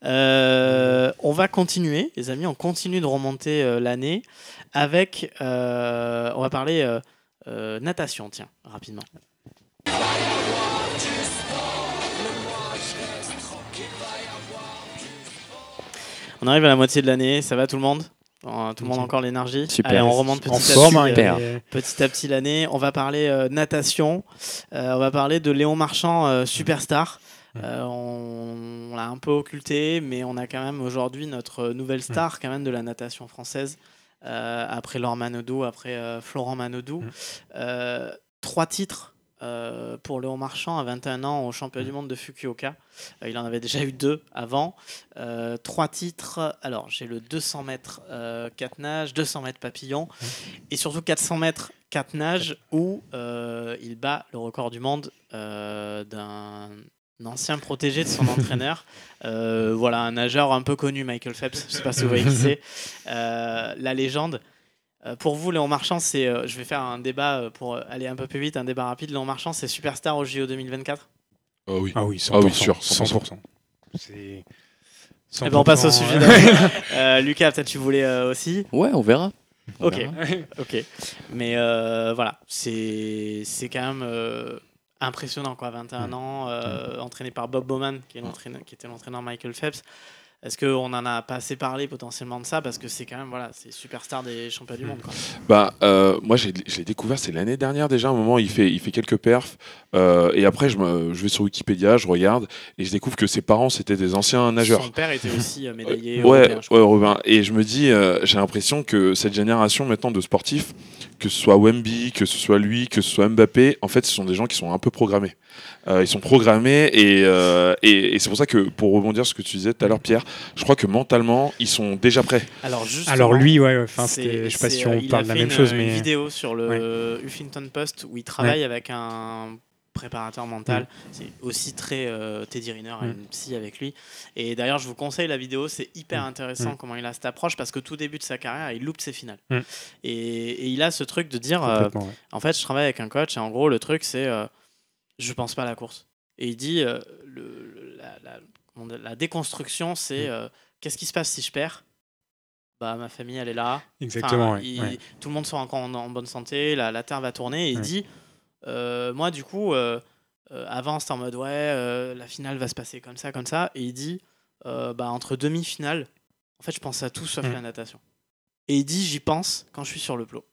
Euh, on va continuer, les amis, on continue de remonter euh, l'année avec. euh, on va parler euh, euh, natation, tiens, rapidement. On arrive à la moitié de l'année, ça va tout le monde Euh, Tout le monde a encore l'énergie Super. Allez, on remonte petit En à forme, petit. euh, petit à petit l'année. On va parler euh, natation. Euh, on va parler de Léon Marchand, superstar. Euh, on on l'a un peu occulté, mais on a quand même aujourd'hui notre nouvelle star quand même de la natation française. Euh, après Laure Manodou, après euh, Florent Manodou. Trois titres euh, pour Léon Marchand à 21 ans au championnat du monde de Fukuoka. Euh, il en avait déjà eu deux avant. Euh, trois titres. Alors, j'ai le 200 mètres euh, 4 nages, 200 mètres papillon et surtout 400 mètres 4 nages où il bat le record du monde d'un ancien protégé de son entraîneur. Voilà, un nageur un peu connu, Michael Phelps. Je sais pas si vous voyez qui c'est. La légende. Euh, pour vous, Léon Marchand, c'est. euh, je vais faire un débat euh, pour aller un peu plus vite, un débat rapide. Léon Marchand, c'est superstar au JO 2024 Oh oui. Ah oui, 100%. Ah oui, sûr, 100%. 100%. C'est. Eh ben, on passe au 100%, sujet. Euh, Lucas, peut-être tu voulais euh, aussi? Ouais, on verra. On Ok. verra. Ok. Mais euh, voilà, c'est c'est quand même euh, impressionnant, quoi. 21 Mm. ans, euh, entraîné par Bob Bowman, qui, est l'entraîneur- qui était l'entraîneur Michael Phelps. Est-ce qu'on n'en a pas assez parlé potentiellement de ça Parce que c'est quand même, voilà, c'est superstar des championnats du monde, quoi. Bah, euh, moi, je l'ai découvert, c'est l'année dernière déjà. À un moment, il fait, il fait quelques perfs. euh, et après, je, me, je vais sur Wikipédia, je regarde. Et je découvre que ses parents, c'était des anciens nageurs. Son père était aussi euh, médaillé Ouais, européen, Robin. Et je me dis, euh, j'ai l'impression que cette génération maintenant de sportifs, que ce soit Wemby, que ce soit lui, que ce soit Mbappé, en fait, ce sont des gens qui sont un peu programmés. Euh, ils sont programmés et, euh, et, et c'est pour ça que, pour rebondir sur ce que tu disais tout à l'heure, Pierre, je crois que mentalement, ils sont déjà prêts. Alors, lui, ouais, enfin, je sais pas si euh, on il parle a de la même une, chose, une mais vidéo sur le Huffington Post où il travaille avec un préparateur mental. C'est aussi très euh, Teddy Riner a Mm. une psy avec lui. Et d'ailleurs, je vous conseille la vidéo. C'est hyper Mm. intéressant Mm. comment il a cette approche parce que tout début de sa carrière, il loupe ses finales. Mm. Et, et il a ce truc de dire, euh, ouais. en fait, je travaille avec un coach et en gros, le truc, c'est euh, je pense pas à la course. Et il dit euh, le, le- la, déconstruction, c'est Mm. qu'est-ce qui se passe si je perds? Bah, ma famille, elle est là. Exactement, Enfin, ouais, il- ouais. Tout le monde sera encore en, en bonne santé, la, la Terre va tourner. Et il dit Moi, du coup, euh, euh, avant, c'était en mode Ouais, euh, la finale va se passer comme ça, comme ça. Et il dit euh, bah, Entre demi-finales, en fait, je pense à tout sauf Mm. la natation. Et il dit J'y pense quand je suis sur le plot.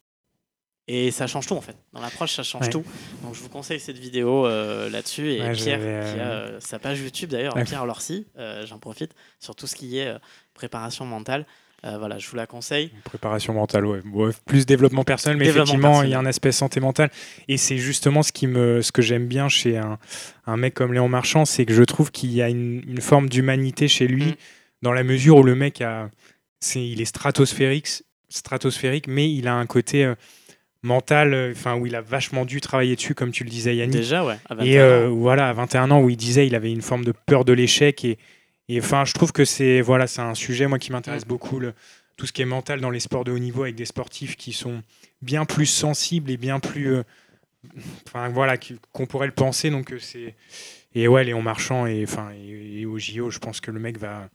Et ça change tout en fait. Dans l'approche, ça change Ouais. tout. Donc je vous conseille cette vidéo euh, là-dessus. Et Ouais, Pierre, qui a euh, euh, sa page YouTube d'ailleurs. Pierre Lorcy, euh, j'en profite, sur tout ce qui est euh, préparation mentale. Euh, voilà, je vous la conseille. Préparation mentale, ouais. Plus développement personnel, mais Développement effectivement, il y a un aspect santé mentale. Et c'est justement ce, qui me, ce que j'aime bien chez un, un mec comme Léon Marchand, c'est que je trouve qu'il y a une, une forme d'humanité chez lui, Mm. dans la mesure où le mec a, c'est, il est stratosphérique, stratosphérique, mais il a un côté euh, mental, euh, enfin où il a vachement dû travailler dessus, comme tu le disais, Yannick. Déjà, ouais. à 21 Et euh, ans. voilà, à 21 ans, où il disait il avait une forme de peur de l'échec. Et, et enfin, je trouve que c'est voilà, c'est un sujet moi qui m'intéresse Mm. beaucoup, le, tout ce qui est mental dans les sports de haut niveau avec des sportifs qui sont bien plus sensibles et bien plus, euh, enfin voilà, qu'on pourrait le penser. Donc euh, c'est et ouais, Léon Marchand et enfin et, et au JO, je pense que le mec va,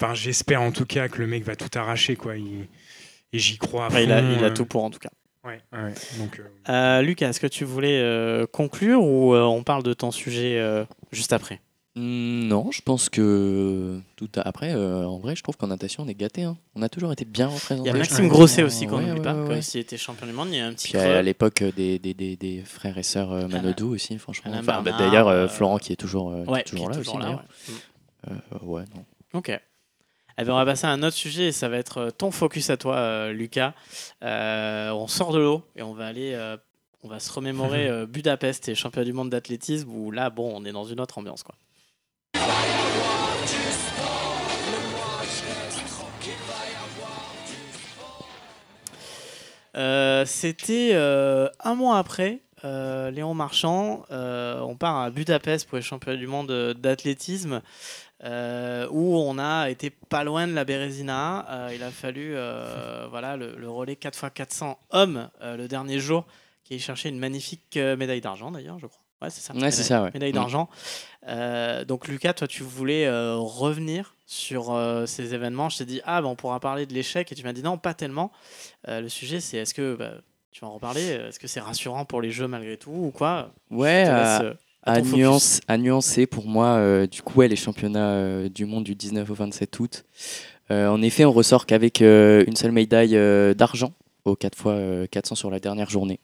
enfin j'espère en tout cas que le mec va tout arracher quoi. Il- et j'y crois. à il, a, fond, il a tout pour en tout cas. Ouais, ouais, donc. euh, Euh, Lucas, est-ce que tu voulais euh, conclure ou euh, on parle de ton sujet euh, juste après? Non, je pense que tout après, euh, en vrai, je trouve qu'en natation, on est gâté. On a toujours été bien Il représenté. y a Maxime. Grosset aussi qu'on n'oublie ouais, pas, ouais, qui ouais. était champion du monde. Il y a un petit Puis à, creux. à l'époque euh, des, des, des, des frères et sœurs euh, Manodou aussi, franchement. Enfin, bah, D'ailleurs, euh, Florent qui est toujours, euh, qui est toujours qui est là toujours aussi. là, ouais. Euh, ouais, non. Ok. Eh ben, on va passer à un autre sujet et ça va être ton focus à toi, euh, Lucas. Euh, on sort de l'eau et on va aller, euh, on va se remémorer euh, Budapest et championnat du monde d'athlétisme où là, bon, on est dans une autre ambiance, quoi. C'était euh, un mois après, euh, Léon Marchand, euh, on part à Budapest pour les championnats du monde euh, d'athlétisme, euh, où on a été pas loin de la Bérésina. Euh, il a fallu euh, voilà, le, le relais 4x400 hommes euh, le dernier jour, qui cherché une magnifique euh, médaille d'argent d'ailleurs, je crois. Ouais, c'est ça. Ouais, médaille- ouais. Médaille Mm. d'argent. Euh, donc Lucas, toi, tu voulais euh, revenir sur euh, ces événements. Je t'ai dit, ah, ben, on pourra parler de l'échec. Et tu m'as dit, non, pas tellement. Euh, le sujet, c'est est-ce que, bah, tu vas en reparler, est-ce que c'est rassurant pour les jeux malgré tout ou quoi? Ouais, à, laisse, euh, à à, ton focus. nuance, à nuancer pour moi, euh, du coup, ouais, les championnats euh, du monde du 19 au 27 août. Euh, en effet, on ressort qu'avec euh, une seule médaille euh, d'argent aux 4 fois euh, 400 sur la dernière journée.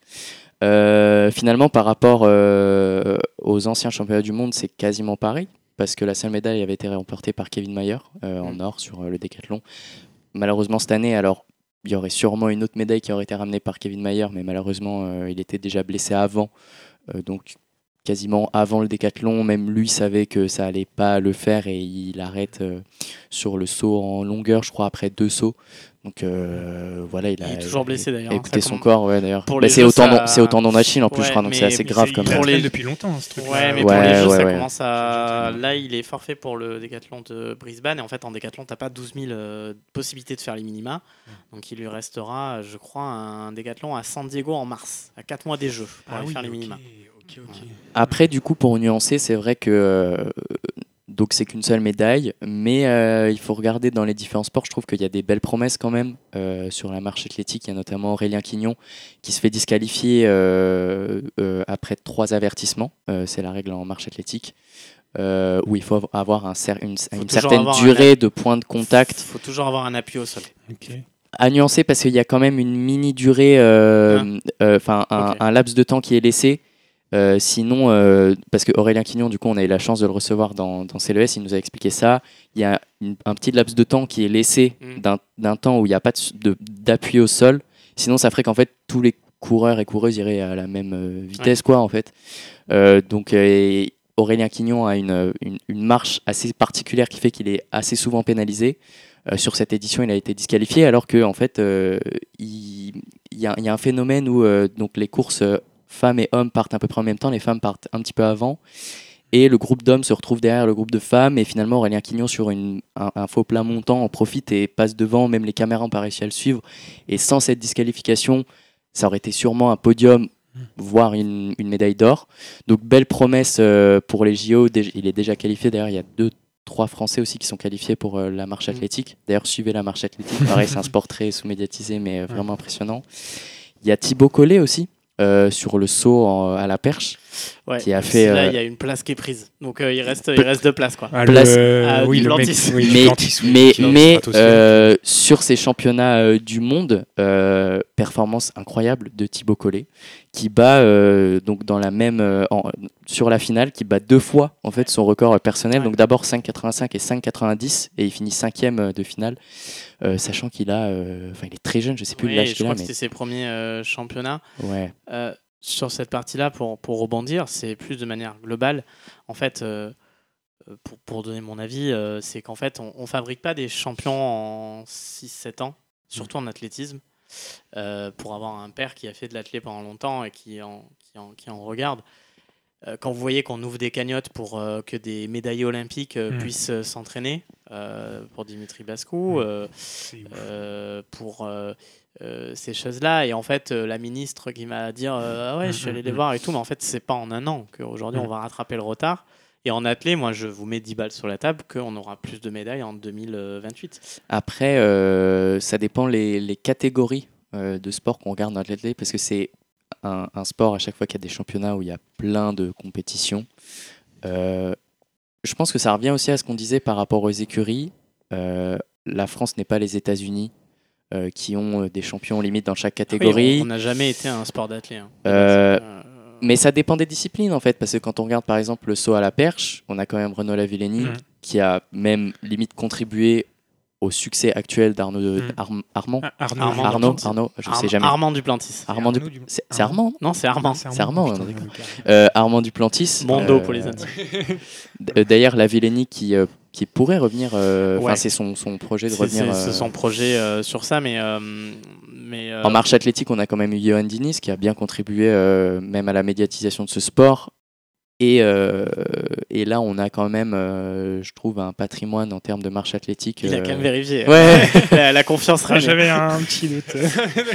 Euh, finalement, par rapport euh, aux anciens championnats du monde, c'est quasiment pareil, parce que la seule médaille avait été remportée par Kevin Mayer euh, en Mm. or sur euh, le décathlon. Malheureusement, cette année, alors il y aurait sûrement une autre médaille qui aurait été ramenée par Kevin Mayer, mais malheureusement, euh, il était déjà blessé avant. Donc, quasiment avant le décathlon, même lui savait que ça allait pas le faire et il arrête sur le saut en longueur, je crois, après deux sauts. Donc euh, voilà, il a Il est toujours blessé, d'ailleurs, hein, son corps, ouais, d'ailleurs. Bah, c'est jeux, au tendon, ça- c'est au tendon d'Achille en plus, Ouais, je crois, donc c'est assez grave même. Pour les depuis longtemps, hein, ce truc. Ouais, mais Ouais, pour les jeux, ouais, ça ouais. commence à. Là, il est forfait pour le décathlon de Brisbane. Et en fait, en décathlon, t'as pas 12 000 euh, possibilités de faire les minima. Donc, il lui restera, je crois, un décathlon à San Diego en mars, à 4 mois des jeux, pour Ah aller oui, faire les minima. Après, du coup, pour nuancer, c'est vrai que euh, donc c'est qu'une seule médaille, mais euh, il faut regarder dans les différents sports. Je trouve qu'il y a des belles promesses quand même euh, sur la marche athlétique. Il y a notamment Aurélien Quignon qui se fait disqualifier euh, euh, après trois avertissements. Euh, c'est la règle en marche athlétique. euh, où il faut avoir un cer- une, certaine avoir un durée de points de contact faut toujours avoir un appui au sol. Ok. à nuancer parce qu'il y a quand même une mini durée, euh, euh, enfin un laps de temps qui est laissé. Euh, sinon, euh, parce que Aurélien Quignon, du coup, on a eu la chance de le recevoir dans, dans CLES, il nous a expliqué ça. Il y a une- un petit laps de temps qui est laissé Mm. d'un- temps où il n'y a pas d'appui au sol. Sinon, ça ferait qu'en fait, tous les coureurs et coureuses iraient à la même euh, vitesse, quoi, en fait. Euh, donc, Aurélien Quignon a une, une, une marche assez particulière qui fait qu'il est assez souvent pénalisé. Sur cette édition, il a été disqualifié, alors que en fait, il, y, y a un phénomène où donc les courses femmes et hommes partent à peu près en même temps, les femmes partent un petit peu avant, et le groupe d'hommes se retrouve derrière le groupe de femmes, et finalement Aurélien Quignon sur une, un, un faux plat montant en profite et passe devant, même les caméras n'ont pas réussi à le suivre, et sans cette disqualification, ça aurait été sûrement un podium, voire une, une médaille d'or. Donc belle promesse euh, pour les JO, il est déjà qualifié, d'ailleurs il y a deux trois Français aussi qui sont qualifiés pour euh, la marche Mm. athlétique. D'ailleurs, suivez la marche athlétique. Pareil, c'est un sport très sous-médiatisé, mais euh, vraiment impressionnant. Il y a Thibaut Collet aussi, euh, sur le saut en- à la perche. Ouais. Qui a fait, Là, euh, il y a une place qui est prise. Donc, euh, il, reste, il reste deux places. Quoi. Ah, Place- le, oui, le mec, Duplantis. oui, mais mais, mais euh, sur ces championnats euh, du monde, euh, performance incroyable de Thibaut Collet, qui bat euh, donc dans la même euh, en- sur la finale, qui bat deux fois en fait son record personnel. Donc d'abord 5,85 et 5,90 et il finit cinquième euh, de finale, euh, sachant qu'il a, enfin il est très jeune, je sais plus Oui, l'âge je qu'il crois a, que mais c'était ses premiers championnats. ouais. Sur cette partie-là, pour, pour rebondir, c'est plus de manière globale. En fait, pour, pour donner mon avis, c'est qu'en fait, on ne fabrique pas des champions en 6-7 ans, surtout en athlétisme, euh, pour avoir un père qui a fait de l'athlé pendant longtemps et qui en, qui en, qui en regarde. Euh, quand vous voyez qu'on ouvre des cagnottes pour euh, que des médaillés olympiques euh, Mm. puissent s'entraîner, pour Dimitri Mm. euh, ouf. euh, pour ces choses-là. Et en fait, la ministre qui m'a dit euh, Ah ouais, je suis allé les voir et tout, mais en fait, c'est pas en un an qu'aujourd'hui on va rattraper le retard. Et en athlé, moi, je vous mets 10 balles sur la table qu'on aura plus de médailles en 2028. Après, euh, ça dépend les, les catégories euh, de sport qu'on regarde dans l'athlète, parce que c'est un, un sport à chaque fois qu'il y a des championnats où il y a plein de compétitions. Euh, je pense que ça revient aussi à ce qu'on disait par rapport aux écuries. La France n'est pas les États-Unis qui ont des champions limite dans chaque catégorie. Oui, on n'a jamais été un sport d'athlé. hein. Mais ça dépend des disciplines en fait, parce que quand on regarde par exemple le saut à la perche, on a quand même Renaud Lavillenie Mhm. qui a même limite contribué au succès actuel d'Arnaud Mm. Arm- Armand. Arnaud, Arnaud, Duplantis. Arnaud, je Arm- sais jamais. Armand Duplantis. Armand Du- Arnaud C'est Armand Non, c'est Armand. C'est Armand. Euh, Armand Duplantis. Mondo euh, pour les intimes. euh, D'ailleurs, la Villeni qui, euh, qui pourrait revenir. Enfin, Ouais. c'est son, son projet de revenir. c'est- son projet sur ça, mais. Euh, mais euh, En marche athlétique, on a quand même eu Johan Diniz qui a bien contribué euh, même à la médiatisation de ce sport. Et, euh, et là, on a quand même, euh, je trouve, un patrimoine en termes de marche athlétique. Il a euh, quand même vérifié. Ouais. la, la confiance Ah, reine. J'avais un petit doute.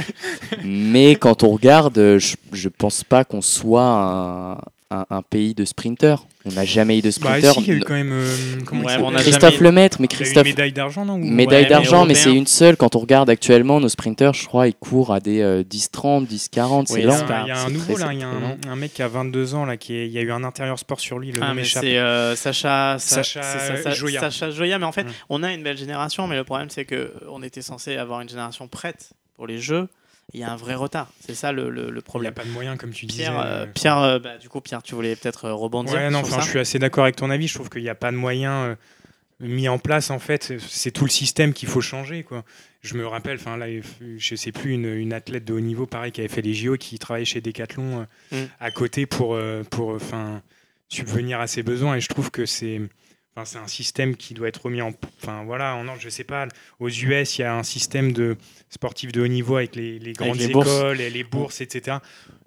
Mais quand on regarde, je, je pense pas qu'on soit un, un- un pays de sprinters. On n'a jamais eu de bah, sprinters. si, il y a eu quand même. euh, comment Ouais, on Christophe jamais- Lemaître, mais Il y a eu une Christophe. médaille d'argent, non ou- Médaille Ouais, d'argent, mais, c'est une seule. Quand on regarde actuellement, nos sprinters, je crois, ils courent à des euh, 10-30, 10-40. Oui, c'est Il y lent. il y a un nouveau là, il y a un, mec qui a 22 ans là, qui est, il y a eu un intérieur sport sur lui, le Ah, nom mais m'échappe. c'est euh, Sacha, Sa- Sacha, euh, Joya. Sacha Joya. Mais en fait, Mm. on a une belle génération, mais le problème, c'est que on était censé avoir une génération prête pour les Jeux. Il y a un vrai retard. C'est ça le, le- le Il n'y a problème. pas de moyen, comme tu disais. Pierre, euh, euh, Pierre euh, bah, du coup, Pierre, tu voulais peut-être euh, rebondir Ouais, non, sur ça je suis assez d'accord avec ton avis. Je trouve qu'il n'y a pas de moyen euh, mis en place. En fait, c'est tout le système qu'il faut changer. Quoi. Je me rappelle, enfin là, je sais plus une, une athlète de haut niveau, pareil, qui avait fait les JO, qui travaillait chez Decathlon Mm. à côté pour, pour, enfin, subvenir à ses besoins. Et je trouve que c'est Enfin, c'est un système qui doit être remis en. Enfin, voilà, en ordre, je sais pas. Aux US, il y a un système de sportifs de haut niveau avec les, les grandes les écoles, et les bourses, etc.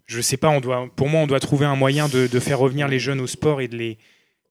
Je sais pas, on doit, pour moi, on doit trouver un moyen de, de faire revenir les jeunes au sport et de les.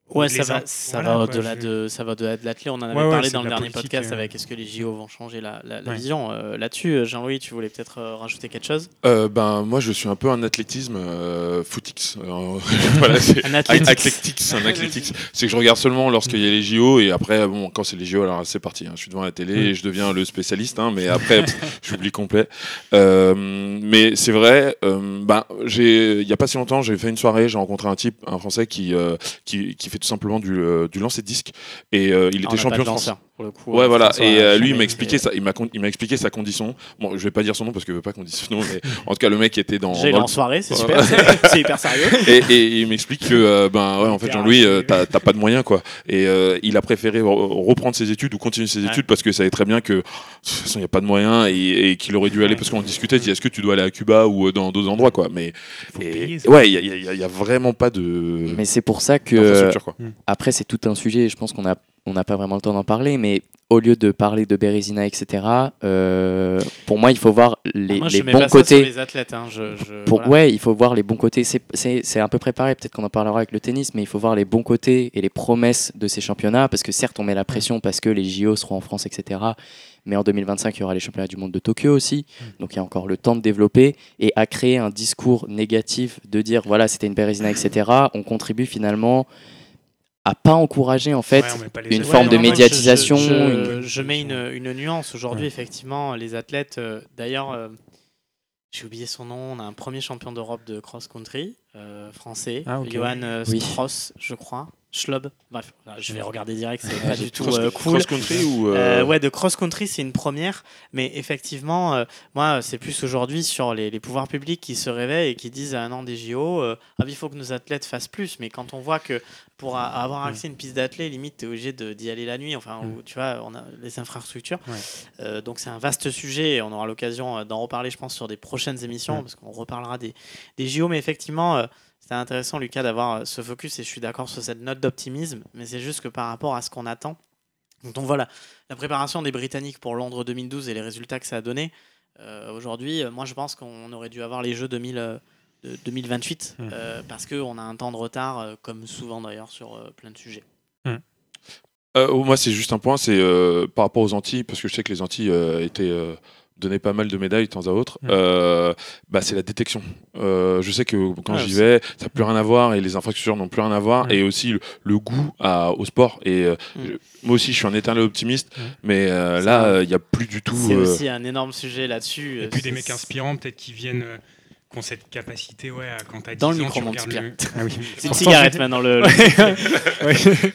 Ouais, ça va, ça voilà, va quoi, au-delà je- de, ça va au-delà de l'athlète. On en avait Ouais, parlé dans le dernier podcast euh. avec est-ce que les JO vont changer la, la- la Ouais. vision. Euh, Là-dessus, euh, Jean-Louis, tu voulais peut-être euh, rajouter quelque chose? Euh, ben, moi, je suis un peu un athlétisme euh, footix. Euh, voilà, c'est Un athlétics. C'est que je regarde seulement lorsqu'il y a les JO et après, bon, quand c'est les JO, alors c'est parti. hein. Je suis devant la télé et je deviens le spécialiste, hein, mais après, pff, j'oublie complet. Euh, mais c'est vrai, euh, ben, j'ai, il y a pas si longtemps, j'ai fait une soirée, j'ai rencontré un type, un Français qui, euh, qui, qui fait tout simplement du, euh, du lancer de disque et euh, il Ah, était champion de France. Lanceur, pour le coup. Ouais, voilà. Et euh, lui, il m'a expliqué et- ça. Il m'a, con- il m'a expliqué sa condition. Bon, je vais pas dire son nom parce que je veux pas qu'on dise son nom, mais en tout cas, le mec était dans. Déjà, il est dans en le- soirée, c'est super, c'est hyper sérieux. et, et il m'explique que euh, ben ouais en fait Jean-Louis euh, t'as t'as pas de moyens quoi et euh, il a préféré re- reprendre ses études ou continuer ses Ouais. études parce que ça savait très bien que de toute façon il y a pas de moyens et, et qu'il aurait dû aller Ouais. parce qu'on discutait il dit est-ce que tu dois aller à Cuba ou euh, dans d'autres endroits quoi mais payer, ouais il y a, il y a- il y a vraiment pas de Mais c'est pour ça que après c'est tout un sujet. et Je pense qu'on a on n'a pas vraiment le temps d'en parler, mais au lieu de parler de Bérésina, etc. euh, pour moi, il faut voir les, Moi, je les mets bons côtés. les athlètes. hein, je- je- Pour, voilà. Ouais, il faut voir les bons côtés. C'est un peu préparé, peut-être qu'on en parlera avec le tennis, mais il faut voir les bons côtés et les promesses de ces championnats, parce que certes, on met la pression parce que les JO seront en France, etc. Mais en 2025, il y aura les championnats du monde de Tokyo aussi. Donc il y a encore le temps de développer et à créer un discours négatif de dire voilà, c'était une Bérésina, etc. On contribue finalement à pas encourager en fait Ouais, les une forme de médiatisation, Je, je- une- je mets une, une nuance. Aujourd'hui, Ouais. effectivement, les athlètes. euh, D'ailleurs, euh, j'ai oublié son nom. On a un premier champion d'Europe de cross-country euh, français, Ah. Johan euh, Oui. Strauss, je crois. Schlob. Bref, je vais regarder direct. C'est pas du tout Cross- euh, cool. cross-country ou euh, Euh, ouais, de cross-country, c'est une première. Mais effectivement, moi, c'est plus aujourd'hui sur les, les pouvoirs publics qui se réveillent et qui disent à un an des JO, ah, il faut que nos athlètes fassent plus. Mais quand on voit que pour a- avoir accès à une piste d'athlète, limite, tu es obligé d'y aller la nuit. Enfin, Mm. où, tu vois, on a les infrastructures. Ouais. Donc, c'est un vaste sujet et on aura l'occasion d'en reparler, je pense, sur des prochaines émissions Mm. parce qu'on reparlera des, des JO. Mais effectivement, c'était intéressant, Lucas, d'avoir euh, ce focus et je suis d'accord sur cette note d'optimisme. Mais c'est juste que par rapport à ce qu'on attend, donc voilà, la préparation des Britanniques pour Londres 2012 et les résultats que ça a donné, euh, aujourd'hui, euh, moi je pense qu'on aurait dû avoir les Jeux 2000, euh, de 2028 Mm. euh, parce qu'on a un temps de retard, euh, comme souvent d'ailleurs, sur euh, plein de sujets. Euh, oh, moi, c'est juste un point, c'est euh, par rapport aux Antilles, parce que je sais que les Antilles euh, étaient donnaient pas mal de médailles de temps à autre. Mm. Euh, bah, c'est la détection. Euh, je sais que quand Ouais, j'y vais, ça n'a plus rien à voir et les infrastructures n'ont plus rien à voir Mm. et aussi le, le goût à- au sport. Et euh, Mm. je- moi aussi, je suis un éternel optimiste, mais euh, là, il n'y a plus du tout. C'est euh, aussi un énorme sujet là-dessus. Et puis des mecs inspirants, peut-être qui viennent, euh, qui ont cette capacité, ouais, à- quand t'as 10 Dans le ans, micro, tu regardes le- Ah oui. C'est une cigarette maintenant. Le, le-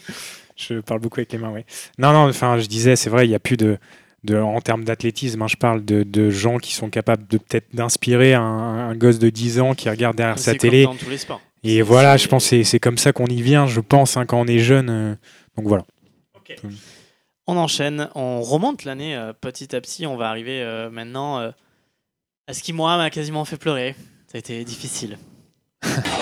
je parle beaucoup avec les mains, ouais. Non, non, enfin, je disais, c'est vrai, il n'y a plus de, de en termes d'athlétisme, hein, je parle de, de gens qui sont capables de peut-être d'inspirer un, un gosse de 10 ans qui regarde derrière sa télé. dans tous les sports. Et voilà, je pense que c'est- comme ça qu'on y vient, je pense, hein, quand on est jeune. euh, donc voilà. On enchaîne, on remonte l'année euh, petit à petit. On va arriver euh, maintenant euh, à ce qui, moi, m'a quasiment fait pleurer. Ça a été difficile.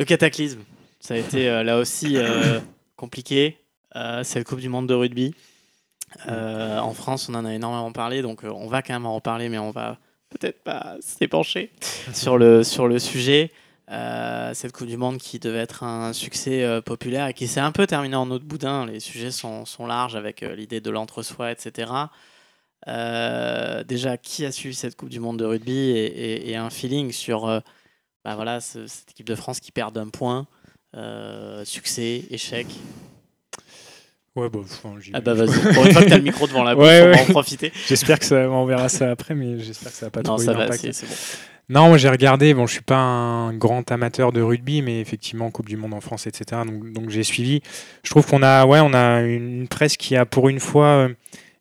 Le cataclysme, ça a été euh, là aussi euh, compliqué. Euh, cette Coupe du Monde de rugby. Euh, en France, on en a énormément parlé, donc on va quand même en reparler, mais on va peut-être pas s'épancher sur le, sur le sujet. Cette Coupe du Monde qui devait être un succès populaire et qui s'est un peu terminé en autre boudin. Les sujets sont, sont larges avec l'idée de l'entre-soi, etc. Déjà, qui a suivi cette Coupe du Monde de rugby et, et- et un feeling sur bah voilà, ce- cette équipe de France qui perd d'un point, euh, succès, échec. Ouais, bah, enfin, Ah bah vas-y, pour une fois que t'as le micro devant la bouche, Ouais, on va ouais. en profiter. J'espère que ça, on verra ça après, mais j'espère que ça va pas non, trop ça va, c'est bon. Non, moi j'ai regardé. Bon, je suis pas un grand amateur de rugby, mais effectivement Coupe du Monde en France, etc. Donc, donc j'ai suivi. Je trouve qu'on a, ouais, on a une presse qui a pour une fois euh,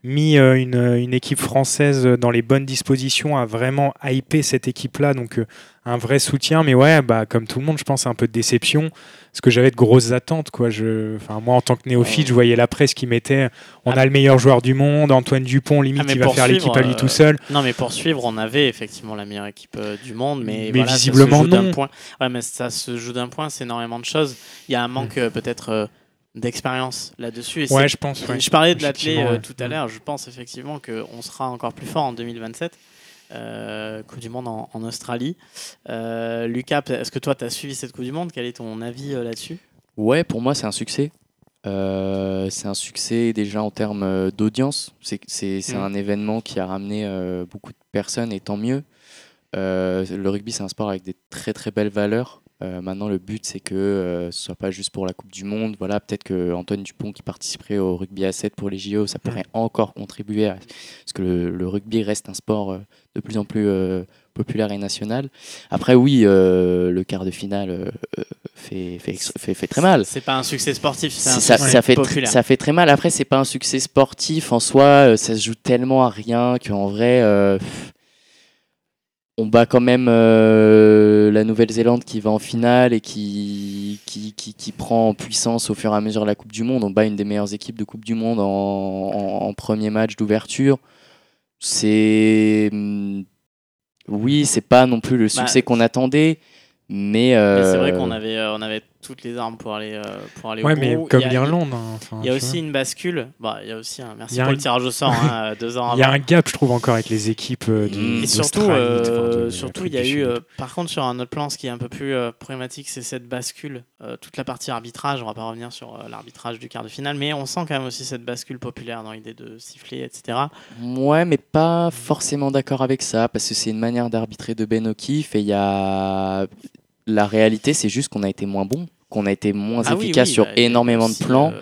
mis euh, une, une équipe française dans les bonnes dispositions, a vraiment hypé cette équipe-là. Donc euh, un vrai soutien. Mais ouais, bah comme tout le monde, je pense un peu de déception, parce que j'avais de grosses attentes. Quoi. Je, moi en tant que néophyte, je voyais la presse qui mettait, on Ah. a le meilleur joueur du monde, Antoine Dupont, limite Ah, il va faire l'équipe à lui tout euh, seul. Non, mais pour suivre, on avait effectivement la meilleure équipe euh, du monde, mais, Mais voilà, visiblement, ça se joue d'un non. point. Ouais, mais ça se joue d'un point, c'est énormément de choses. Il y a un manque Mm. euh, peut-être euh, d'expérience là-dessus. et Ouais, je pense. ouais. Je parlais de l'athlé euh, ouais. tout à l'heure. Je pense effectivement qu'on sera encore plus fort en 2027. Euh, coupe du Monde en, en Australie. Euh, Lucas, est-ce que toi, tu as suivi cette Coupe du Monde? Quel est ton avis euh, là-dessus? Ouais, pour moi, c'est un succès. Euh, c'est un succès déjà en termes d'audience. C'est c'est- c'est Mm. un événement qui a ramené euh, beaucoup de personnes et tant mieux. Euh, le rugby, c'est un sport avec des très très belles valeurs. Euh, maintenant, le but, c'est que euh, ce soit pas juste pour la Coupe du Monde. Voilà, peut-être que Antoine Dupont, qui participerait au rugby à 7 pour les JO, ça pourrait encore contribuer à ce que le, le rugby reste un sport euh, de plus en plus euh, populaire et national. Après, oui, le quart de finale fait, fait, ex- fait, fait très mal. C'est pas un succès sportif, c'est un Ça, succès ça fait, populaire. ça fait très mal. Après, c'est pas un succès sportif en soi. Ça se joue tellement à rien qu'en vrai, pff, on bat quand même euh, la Nouvelle-Zélande qui va en finale et qui, qui, qui, qui prend en puissance au fur et à mesure de la Coupe du Monde. On bat une des meilleures équipes de Coupe du Monde en, en- en premier match d'ouverture. C'est. hum, Oui, c'est pas non plus le succès qu'on attendait. Mais, Mais c'est vrai euh, qu'on avait, euh, on avait toutes les armes pour aller, euh, pour aller Ouais, au mais bout. comme Il y a- l'Irlande. hein, Il y a aussi vois. une bascule. Bah, il y a aussi un. Merci pour un- le tirage au sort, hein, deux ans Il y a un gap, je trouve, encore avec les équipes euh, du. Et surtout, euh, de surtout, il y a eu, euh, par contre, sur un autre plan, ce qui est un peu plus euh, problématique, c'est cette bascule, euh, toute la partie arbitrage. On va pas revenir sur euh, l'arbitrage du quart de finale, mais on sent quand même aussi cette bascule populaire dans l'idée de siffler, etc. Ouais, mais pas forcément d'accord avec ça, parce que c'est une manière d'arbitrer de Ben O'Keefe et il y a. La réalité, c'est juste qu'on a été moins bon, qu'on a été moins Ah efficace oui, sur bah, énormément de plans. euh,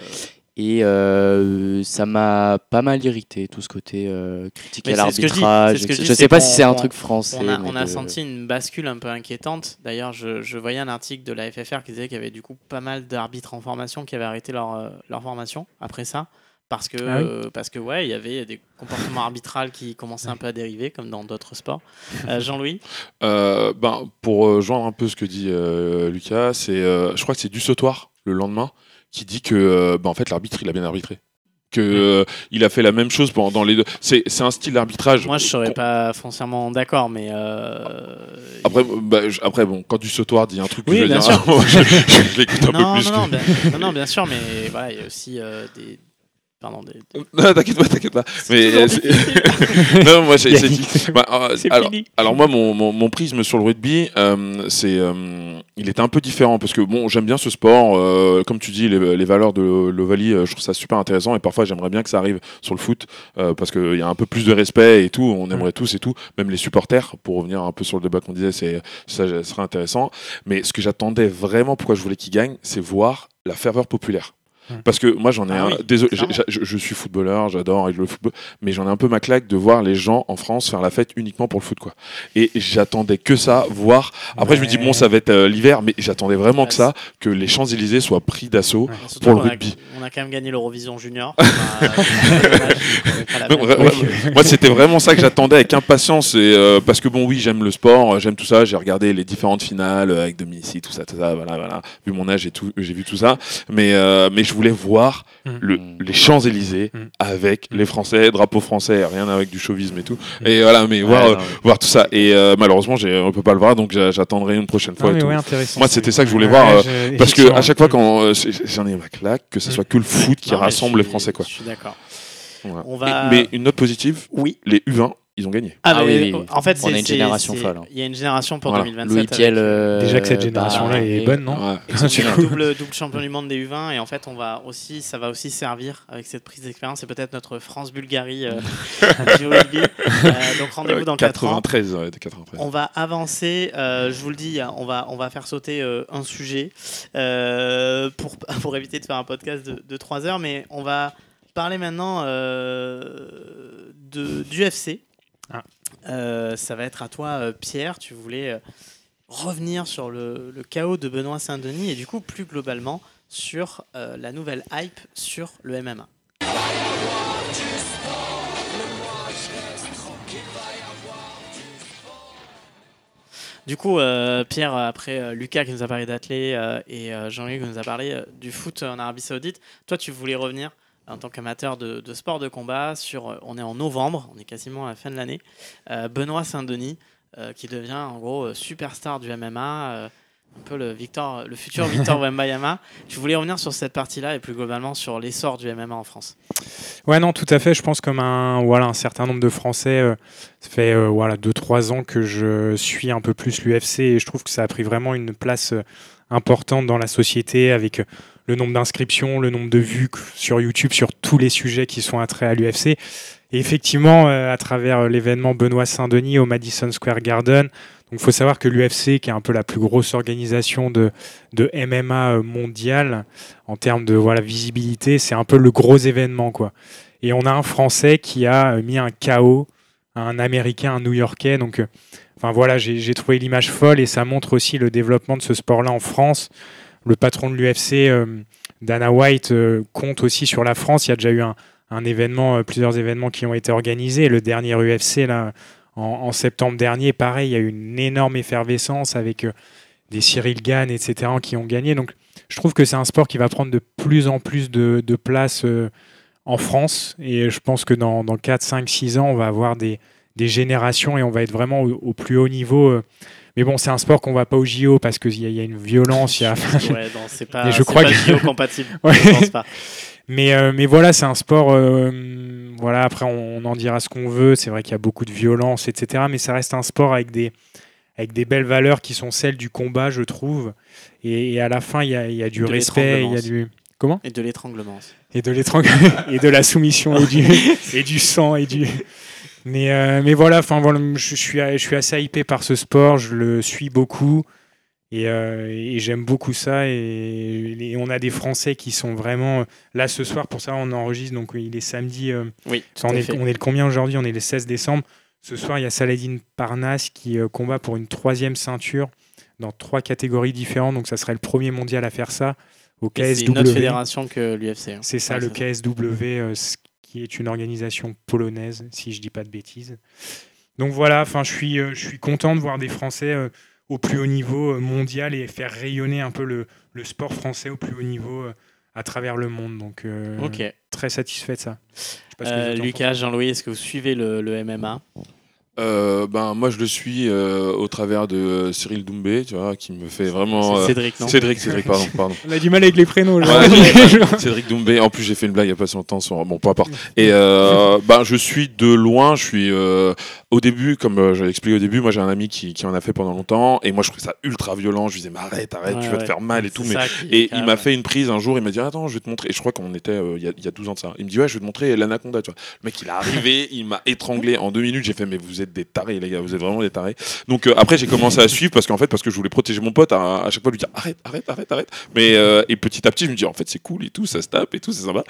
Et euh, ça m'a pas mal irrité, tout ce côté euh, critique Mais à l'arbitrage. je dis, sais pas si c'est un truc français. On a, mais on a de- senti une bascule un peu inquiétante. D'ailleurs, je, je voyais un article de la FFR qui disait qu'il y avait du coup pas mal d'arbitres en formation qui avaient arrêté leur, euh, leur formation après ça. Parce que, Ah oui euh, parce que ouais, il y avait des comportements arbitrales qui commençaient un peu à dériver, comme dans d'autres sports. Euh, Jean-Louis Euh, ben, pour euh, joindre un peu ce que dit euh, Lucas, c'est, euh, je crois que c'est du sautoir le lendemain qui dit que euh, ben, en fait l'arbitre il a bien arbitré. Que euh, il a fait la même chose pendant dans les deux. C'est, c'est un style d'arbitrage. Moi, je serais pas foncièrement d'accord, mais. euh, Après, bah, je- après bon, quand du sautoir dit un truc, que Oui, je vais bien dire, sûr. moi, je, je- je l'écoute un non, peu plus. non, non, que- bien, non, non, bien sûr, mais voilà, il y a aussi euh, des. Pardon, des. Non, t'inquiète pas, t'inquiète pas. Mais non, moi j'ai. bah, euh, alors, moi, mon, mon, mon prisme sur le rugby, euh, c'est, euh, il était un peu différent parce que bon, j'aime bien ce sport. euh, comme tu dis, les, les valeurs de l'Ovalie, euh, je trouve ça super intéressant et parfois j'aimerais bien que ça arrive sur le foot euh, parce qu'il y a un peu plus de respect et tout. On aimerait tous et tout, même les supporters. Pour revenir un peu sur le débat qu'on disait, c'est ça serait intéressant. Mais ce que j'attendais vraiment, pourquoi je voulais qu'il gagne, c'est voir la ferveur populaire. Parce que moi, j'en ai Ah un. oui, Désolé, je, je suis footballeur, j'adore le football, mais j'en ai un peu ma claque de voir les gens en France faire la fête uniquement pour le foot, quoi. Et j'attendais que ça, voir. Après, je me dis, bon, ça va être euh, l'hiver, mais j'attendais vraiment Ouais, que ça, que les Champs-Élysées soient pris d'assaut. Ouais. Pour le a- rugby. On a quand même gagné l'Eurovision Junior. Moi, c'était vraiment ça que j'attendais avec impatience. Et, euh, parce que, bon, oui, j'aime le sport, euh, j'aime tout ça. J'ai regardé les différentes finales avec Dominici, tout ça, tout ça. Voilà, voilà. Vu mon âge, j'ai vu tout ça. Mais, euh, mais je voulais voir Mm. le, les Champs-Élysées Mm. avec Mm. les Français, drapeau français, rien avec du chauvisme et tout. Et voilà, mais Ouais, voir, euh, non, voir tout ça. Et euh, malheureusement, on peut pas le voir, donc j'a- j'attendrai une prochaine fois. Ah, et tout. ouais. Moi, c'était ça que je voulais voir, euh, Parce que à chaque fois, quand euh, j'en ai ma claque, que ce soit que le foot qui Non, rassemble les Français, quoi. Je suis d'accord. Voilà. Va- mais une note positive, Oui. les U20, ils ont gagné. Ah, Ah oui, oui. En fait, On a une génération folle, hein. Il y a une génération pour Voilà. 2027. Louis avec, Piel. euh, Déjà que cette génération-là bah, est bonne, non Ouais. Du double, double, champion du monde des U20 et en fait on va aussi ça va aussi servir avec cette prise d'expérience et peut-être notre France Bulgarie euh, du rugby. Euh, donc rendez-vous dans 4 ans. 93, ouais, de 93. On va avancer, euh, je vous le dis, on va, on va faire sauter euh, un sujet euh, pour, pour éviter de faire un podcast de, de 3 heures, mais on va parler maintenant euh, de, d'UFC. Ah. Euh, ça va être à toi, euh, Pierre. Tu voulais euh, revenir sur le, chaos de Benoît Saint-Denis et du coup, plus globalement, sur la nouvelle hype sur le MMA. Du coup, Pierre, après Lucas qui nous a parlé d'athlé et Jean-Luc qui nous a parlé du foot en Arabie Saoudite, toi, tu voulais revenir en tant qu'amateur de, de sport de combat sur. euh, on est en novembre, on est quasiment à la fin de l'année. euh, Benoît Saint-Denis euh, qui devient en gros superstar du MMA, euh, un peu le, Victor, le futur Victor Wembayama. Tu voulais revenir sur cette partie-là et plus globalement sur l'essor du MMA en France. Ouais, non, tout à fait. Je pense comme un, voilà, un certain nombre de Français, ça fait voilà, 2-3 ans que je suis un peu plus l'UFC et je trouve que ça a pris vraiment une place importante dans la société avec le nombre d'inscriptions, le nombre de vues sur YouTube sur tous les sujets qui sont attraits à l'UFC. Et effectivement, euh, à travers euh, l'événement Benoît Saint-Denis au Madison Square Garden, il faut savoir que l'UFC, qui est un peu la plus grosse organisation de, de MMA euh, mondiale en termes de voilà, visibilité, c'est un peu le gros événement. quoi. Et on a un Français qui a mis un à un Américain, un New-Yorkais. Donc, enfin voilà, j'ai trouvé l'image folle et ça montre aussi le développement de ce sport-là en France. Le patron de l'UFC, euh, Dana White, euh, compte aussi sur la France. Il y a déjà eu un, événement, euh, plusieurs événements qui ont été organisés. Le dernier UFC, là, en, septembre dernier, pareil, il y a eu une énorme effervescence avec des Cyril Gann, etc., qui ont gagné. Je trouve que c'est un sport qui va prendre de plus en plus de, place en France. Et je pense que dans, dans 4, 5, 6 ans, on va avoir des, des générations et on va être vraiment au, au plus haut niveau. euh. Mais bon, c'est un sport qu'on va pas au JO parce qu'il y, y a une violence. il y a- Ouais, non, c'est pas, je crois pas que- compatible. Ouais. Je pense pas. Mais, euh, mais voilà, c'est un sport. euh, voilà, après, on, on en dira ce qu'on veut. C'est vrai qu'il y a beaucoup de violence, etc. Mais ça reste un sport avec des, avec des belles valeurs qui sont celles du combat, je trouve. Et, et à la fin, il y a, il y a du De respect, il y a l'étranglement du. Comment? Et de l'étranglement. Et de l'étrangle et de la soumission et du, et du sang et du. Mais, euh, mais voilà, enfin voilà, je suis, je suis assez hypé par ce sport, je le suis beaucoup et, euh, et j'aime beaucoup ça. Et, et on a des Français qui sont vraiment là ce soir. Pour ça, on enregistre donc il est samedi. euh, Oui, on, est, fait. on est le combien aujourd'hui? On est le 16 décembre. Ce soir, il y a Saladin Parnasse qui combat pour une troisième ceinture dans trois catégories différentes. Donc, ça serait le premier mondial à faire ça C'est une autre fédération que l'UFC. hein. C'est ça, Ouais, le KSW, qui est une organisation polonaise, si je dis pas de bêtises. Donc voilà, enfin, je suis, euh, je suis content de voir des Français euh, au plus haut niveau euh, mondial et faire rayonner un peu le, le sport français au plus haut niveau à travers le monde. Donc euh, très satisfait de ça. Je sais pas ce que Euh, les autres en Lucas, Jean-Louis, est-ce que vous suivez le, le MMA Euh, ben, moi, je le suis euh, au travers de euh, Cyril Doumbé, tu vois, qui me fait vraiment. Euh, Cédric, non Cédric, Cédric, pardon, pardon. On a du mal avec les prénoms. là. Ouais, Cédric Doumbé. En plus, j'ai fait une blague il y a pas si longtemps sur. Bon, peu importe. Et euh, ben, je suis de loin. Je suis euh, au début, comme euh, j'avais expliqué au début, moi j'ai un ami qui, qui en a fait pendant longtemps, et moi je trouvais ça ultra violent. Je lui disais, mais arrête, arrête, Ouais, tu vas ouais. te faire mal et tout. Mais et il m'a fait une prise un jour, il m'a dit Attends, je vais te montrer. Et je crois qu'on était euh, il y, a, il y a 12 ans de ça. Il me dit Ouais, je vais te montrer l'anaconda. Tu vois. Le mec, il est arrivé, il m'a étranglé en deux minutes. J'ai fait Mais vous êtes des tarés, les gars, vous êtes vraiment des tarés. Donc euh, après, j'ai commencé à suivre parce qu'en fait, parce que je voulais protéger mon pote, à, à chaque fois lui dire arrête, arrête, arrête, arrête. Mais euh, et petit à petit, je me dis en fait, c'est cool et tout, ça se tape et tout, c'est sympa.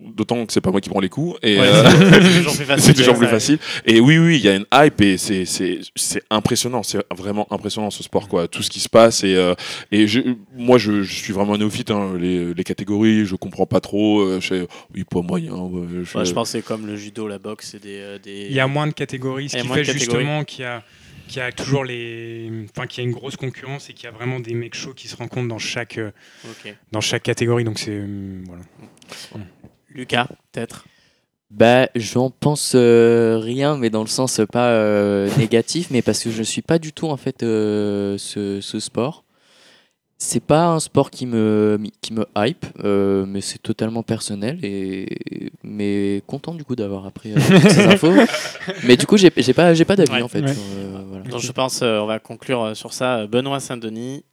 D'autant que c'est pas moi qui prends les coups. Et, Ouais, euh, c'est toujours plus facile. c'est toujours plus ça. facile. Et oui, oui, il y a une hype et c'est c'est c'est impressionnant. C'est vraiment impressionnant ce sport, quoi. Tout ce qui se passe et euh, et je, moi, je, je suis vraiment un néophyte. Hein. Les, les catégories, je comprends pas trop. Euh, je sais, oui, pas moyen. ouais, je- Ouais, je pense que c'est comme le judo, la boxe, c'est des, euh, des. Il y a moins de catégories, ce qui fait justement qu'il y a, qu'il y a toujours les, enfin qu'il y a une grosse concurrence et qu'il y a vraiment des mecs chauds qui se rencontrent dans chaque, dans chaque catégorie. Donc c'est euh, voilà. Lucas, peut-être? Bah, j'en pense euh, rien, mais dans le sens euh, pas euh, négatif, mais parce que je ne suis pas du tout en fait euh, ce, ce sport. C'est pas un sport qui me, qui me hype, euh, mais c'est totalement personnel et mais content du coup d'avoir appris euh, toutes ces infos. Mais du coup, j'ai pas, j'ai pas d'avis Ouais. en fait. Ouais. sur, euh, voilà. Donc je pense, euh, on va conclure sur ça. Benoît Saint-Denis,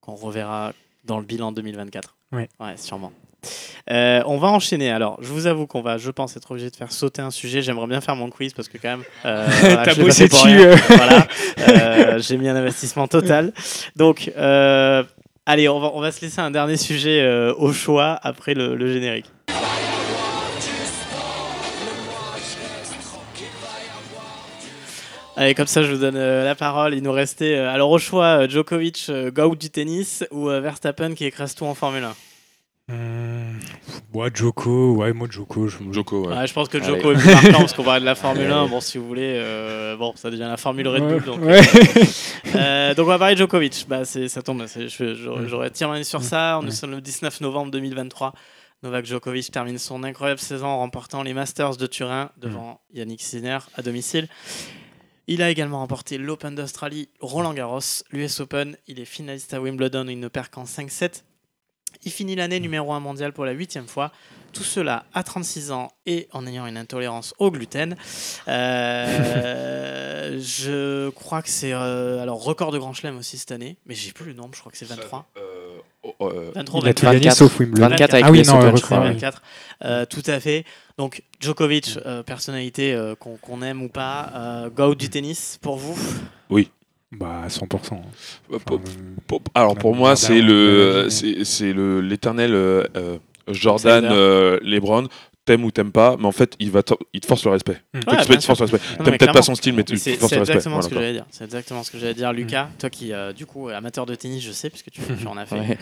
qu'on reverra dans le bilan 2024. Ouais. Ouais, sûrement. Euh, on va enchaîner. Alors, je vous avoue qu'on va, je pense, être obligé de faire sauter un sujet. J'aimerais bien faire mon quiz parce que quand même, euh, voilà, T'as bossé dessus, euh. Voilà, Euh, j'ai mis un investissement total. Donc, allez, on va, on va se laisser un dernier sujet au choix après le, le générique. Allez, comme ça, je vous donne euh, la parole. Il nous restait, euh, alors au choix, euh, Djokovic, Goat du tennis ou Verstappen qui écrase tout en Formule 1. Hum, ouais, Joko, ouais, moi Joko. Je... Joko, ouais. Ouais, je pense que Allez. Djoko est plus marquant parce qu'on parlait de la Formule 1. Bon, si vous voulez, euh, bon, ça devient la Formule Red Bull. Donc, Ouais. Euh, donc on va parler de Djokovic. Bah, c'est, ça tombe. j'aurais, Mm. tiré sur ça. On Ouais. est sur le 19 novembre 2023. Novak Djokovic termine son incroyable saison en remportant les Masters de Turin devant Yannick Sinner à domicile. Il a également remporté l'Open d'Australie, Roland Garros, l'US Open. Il est finaliste à Wimbledon où il ne perd qu'en 5-7. Il finit l'année numéro 1 mondial pour la huitième fois. Tout cela à 36 ans et en ayant une intolérance au gluten. Euh, je crois que c'est euh, alors record de Grand Chelem aussi cette année, mais j'ai plus le nombre. Je crois que c'est 23. Euh, oh, euh, 23 Il a tout gagné 24. sauf Wimbledon. 24 avec Ah oui, les non, Open, crois, ouais. 24. Euh, tout à fait. Donc Djokovic, euh, personnalité euh, qu'on aime ou pas, euh, go du tennis pour vous? Bah, à 100%. hein. Enfin, pour- euh, pour- alors pour moi, c'est le, c'est c'est le l'éternel euh, euh, Jordan, euh, LeBron. T'aimes ou t'aimes pas, mais en fait, il va, te- il te force le respect. Mm. Toi, Ouais, tu te force le respect. T'aimes peut-être pas son style, mais tu C'est te forces c'est le respect. exactement ce que Voilà, j'allais dire. C'est exactement ce que j'allais dire, Lucas. Toi qui, euh, du coup, amateur de tennis, je sais, puisque tu, tu en as fait. Ouais.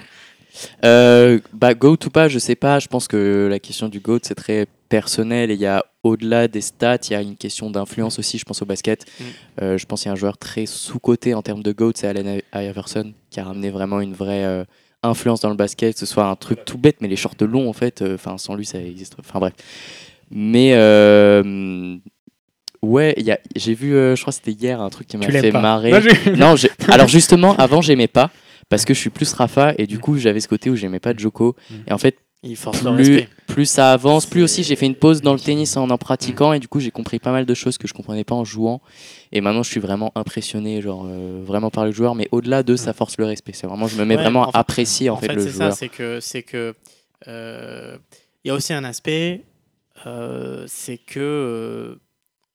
Euh, bah, GOAT ou pas, je sais pas. Je pense que la question du GOAT, c'est très personnel et il y a au-delà des stats, il y a une question d'influence aussi. Je pense au basket. Mm. Euh, je pense qu'il y a un joueur très sous-coté en termes de GOAT, c'est Allen Iverson, qui a ramené vraiment une vraie euh, influence dans le basket, que ce soit un truc tout bête, mais les shorts longs, en fait, enfin, sans lui, ça existe. Enfin, bref. Mais. Ouais, il y a- j'ai vu, euh, je crois que c'était hier, un truc qui m'a fait pas. marrer. Non, alors justement, avant j'aimais pas parce que je suis plus Rafa et du coup j'avais ce côté où j'aimais pas Joko. Mm. Et en fait, Il force le plus, ça avance, plus aussi j'ai fait une pause dans le tennis en en pratiquant et du coup j'ai compris pas mal de choses que je comprenais pas en jouant. Et maintenant je suis vraiment impressionné, genre euh, vraiment par le joueur, mais au-delà de ça force le respect. C'est vraiment, je me mets Ouais, vraiment fait- à apprécier en, En fait, fait, le c'est ça, joueur. c'est que c'est que euh, il y a aussi un aspect, euh, c'est que euh,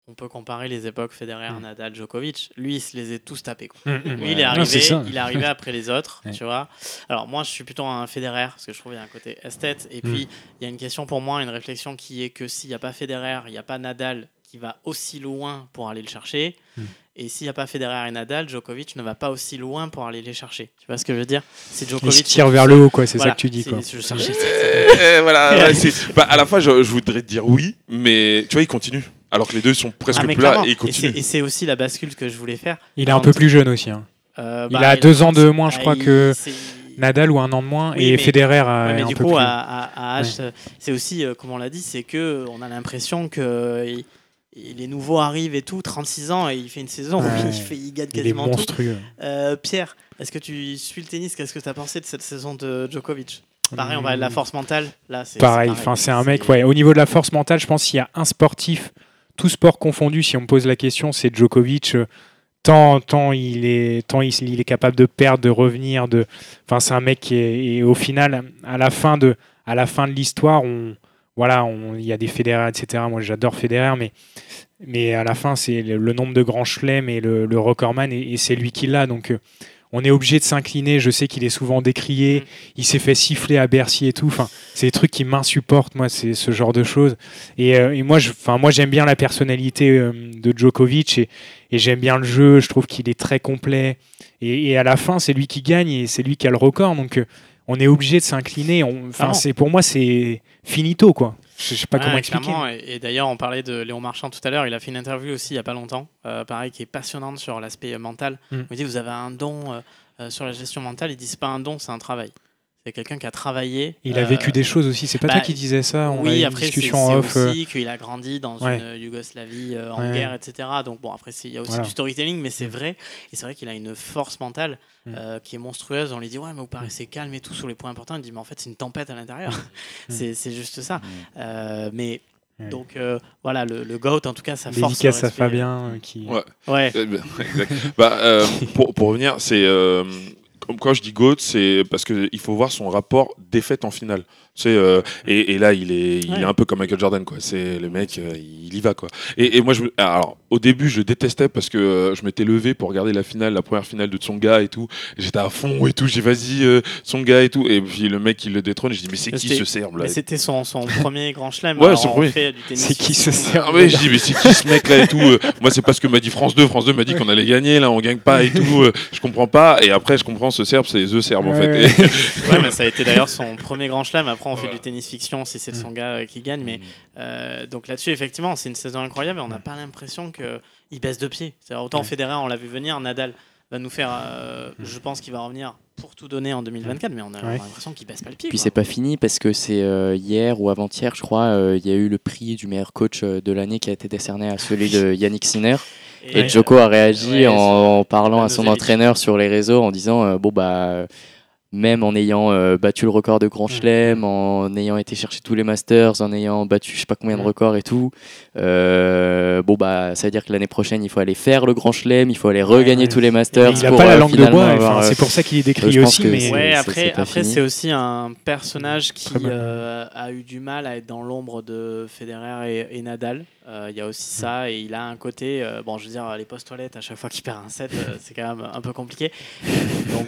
on peut comparer les époques Federer, Mm. Nadal, Djokovic. Lui, il se les a tous tapés. quoi. Mm, mm. Lui, il est arrivé, il est arrivé après les autres, Ouais. tu vois. Alors moi, je suis plutôt un Federer parce que je trouve qu'il y a un côté esthète. Et puis, il y a une question pour moi, une réflexion qui est que s'il n'y a pas Federer, il n'y a pas Nadal qui va aussi loin pour aller le chercher. Et s'il n'y a pas Federer et Nadal, Djokovic ne va pas aussi loin pour aller les chercher. Tu vois ce que je veux dire? C'est Il se tire est vers le haut, quoi. C'est Voilà, ça que tu dis, quoi. je cherchais- Euh, voilà, ouais, c'est- bah, à la fois, je, je voudrais te dire oui, mais tu vois, il continue. Alors que les deux sont presque Ah, mais plus là clairement. et ils Et c'est- continuent. et c'est aussi la bascule que je voulais faire. Il est un peu plus jeune aussi. hein. Euh, Il a deux ans de moins, je crois, il- que c'est- Nadal ou un an de moins Oui, et mais- Federer a Ouais, mais un du peu coup, plus. à, à- à âge, c'est aussi, euh, comme on l'a dit, c'est que on a l'impression que euh, il- il- les nouveaux arrivent et tout, 36 ans, et il fait une saison où Ouais. il, fait, il gagne Il est quasiment tout. monstrueux. Euh, Pierre, est-ce que tu suis le tennis? Qu'est-ce que tu as pensé de cette saison de Djokovic? Pareil, on parlait de la force mentale. Là, c'est Pareil, enfin c'est un mec. Ouais, au niveau de la force mentale, je pense qu'il y a un sportif, tout sport confondu. Si on me pose la question, c'est Djokovic. euh, Tant, tant il est, capable de perdre, de revenir. C'est un mec qui est. Et au final, à la fin de, l'histoire, on, voilà, il y a des Federer, etc. Moi, j'adore Federer, mais à la fin, c'est le, le nombre de grands chelems et le, le recordman, et, et c'est lui qui l'a. Donc, euh, on est obligé de s'incliner. Je sais qu'il est souvent décrié. Mm. Il s'est fait siffler à Bercy et tout. Enfin, c'est des trucs qui m'insupportent, moi, c'est ce genre de choses. Et, euh, et moi, je, moi, j'aime bien la personnalité euh, de Djokovic et, et j'aime bien le jeu. Je trouve qu'il est très complet. Et, et à la fin, c'est lui qui gagne et c'est lui qui a le record. Donc, euh, on est obligé de s'incliner. Enfin, c'est pour moi, c'est finito, quoi. Je sais pas comment expliquer. Et, et d'ailleurs, on parlait de Léon Marchand tout à l'heure. Il a fait une interview aussi il n'y a pas longtemps, euh, pareil, qui est passionnante sur l'aspect euh, mental. Mm. Il dit Vous avez un don euh, sur la gestion mentale. Il dit C'est pas un don, c'est un travail. C'est quelqu'un qui a travaillé. Il a euh, vécu des choses aussi. C'est pas bah, toi qui disais ça On a eu oui, une après, c'est discussion en off. euh, aussi qu'il a grandi dans Ouais. une euh, Yougoslavie euh, en Ouais. guerre, etc. Donc, bon, après, il y a aussi Voilà. du storytelling, mais c'est Mm. vrai. Et c'est vrai qu'il a une force mentale Mm. euh, qui est monstrueuse. On lui dit Ouais, mais vous paraissez calme et tout sur les points importants. Il dit Mais en fait, c'est une tempête à l'intérieur. c'est c'est juste ça. Euh, mais. Ouais. Donc euh, voilà, le, le GOAT, en tout cas, sa force. Dédicace à Fabien euh, qui. Ouais. Ouais, Eh ben. Bah, euh, pour, pour revenir, c'est euh, quand je dis GOAT, c'est parce que il faut voir son rapport défaite en finale. C'est euh, et, et là il est il Ouais. est un peu comme Michael Jordan quoi. C'est le mec euh, il y va quoi. Et, et moi je alors au début je détestais parce que euh, je m'étais levé pour regarder la finale, la première finale de Tsonga et tout. J'étais à fond et tout. J'ai vas-y euh, Tsonga et tout. Et puis le mec il le détrône. Je dis mais c'est qui ce serbe là? c'était son, son premier grand chelem. Ouais, Alors, son on premier. fait du tennis C'est qui ce serbe? Ah ouais, je dis mais c'est qui ce mec là et tout? euh, moi c'est pas ce que m'a dit France 2. France 2 m'a dit qu'on allait gagner là, on gagne pas et tout. euh, je comprends pas. Et après je comprends ce serbe, c'est The Serbe en fait. Ouais, mais ça a été d'ailleurs son premier grand chelem. Après, on fait Voilà. du tennis fiction si c'est Mm. son gars euh, qui gagne. Mais euh, donc là-dessus, effectivement, c'est une saison incroyable et on n'a pas l'impression qu'il baisse de pied. Autant Ouais. Federer, on l'a vu venir, Nadal va nous faire. euh, Je pense qu'il va revenir pour tout donner en 2024, mais on a, Ouais. l'impression qu'il baisse pas le pied. Puis c'est pas fini parce que c'est euh, hier ou avant-hier, je crois, euh, il y a eu le prix du meilleur coach de l'année qui a été décerné à celui de Yannick Sinner. Et, Joko a réagi ouais, en, en parlant à son entraîneur sur les réseaux en disant bon bah même en ayant euh, battu le record de Grand Mm. Chelem, en ayant été chercher tous les Masters, en ayant battu je sais pas combien de Mm. records et tout, euh, bon bah ça veut dire que l'année prochaine il faut aller faire le Grand Chelem, il faut aller regagner ouais. tous les Masters. Il a pour, pas la euh, langue de bois. enfin, euh, c'est pour ça qu'il est pense aussi. Mais Ouais, après, c'est aussi un personnage qui euh, a eu du mal à être dans l'ombre de Federer et, et Nadal. Euh, Il y a aussi ça, et il a un côté, euh, bon, je veux dire, les postes toilettes, à chaque fois qu'il perd un set, euh, c'est quand même un peu compliqué. Donc,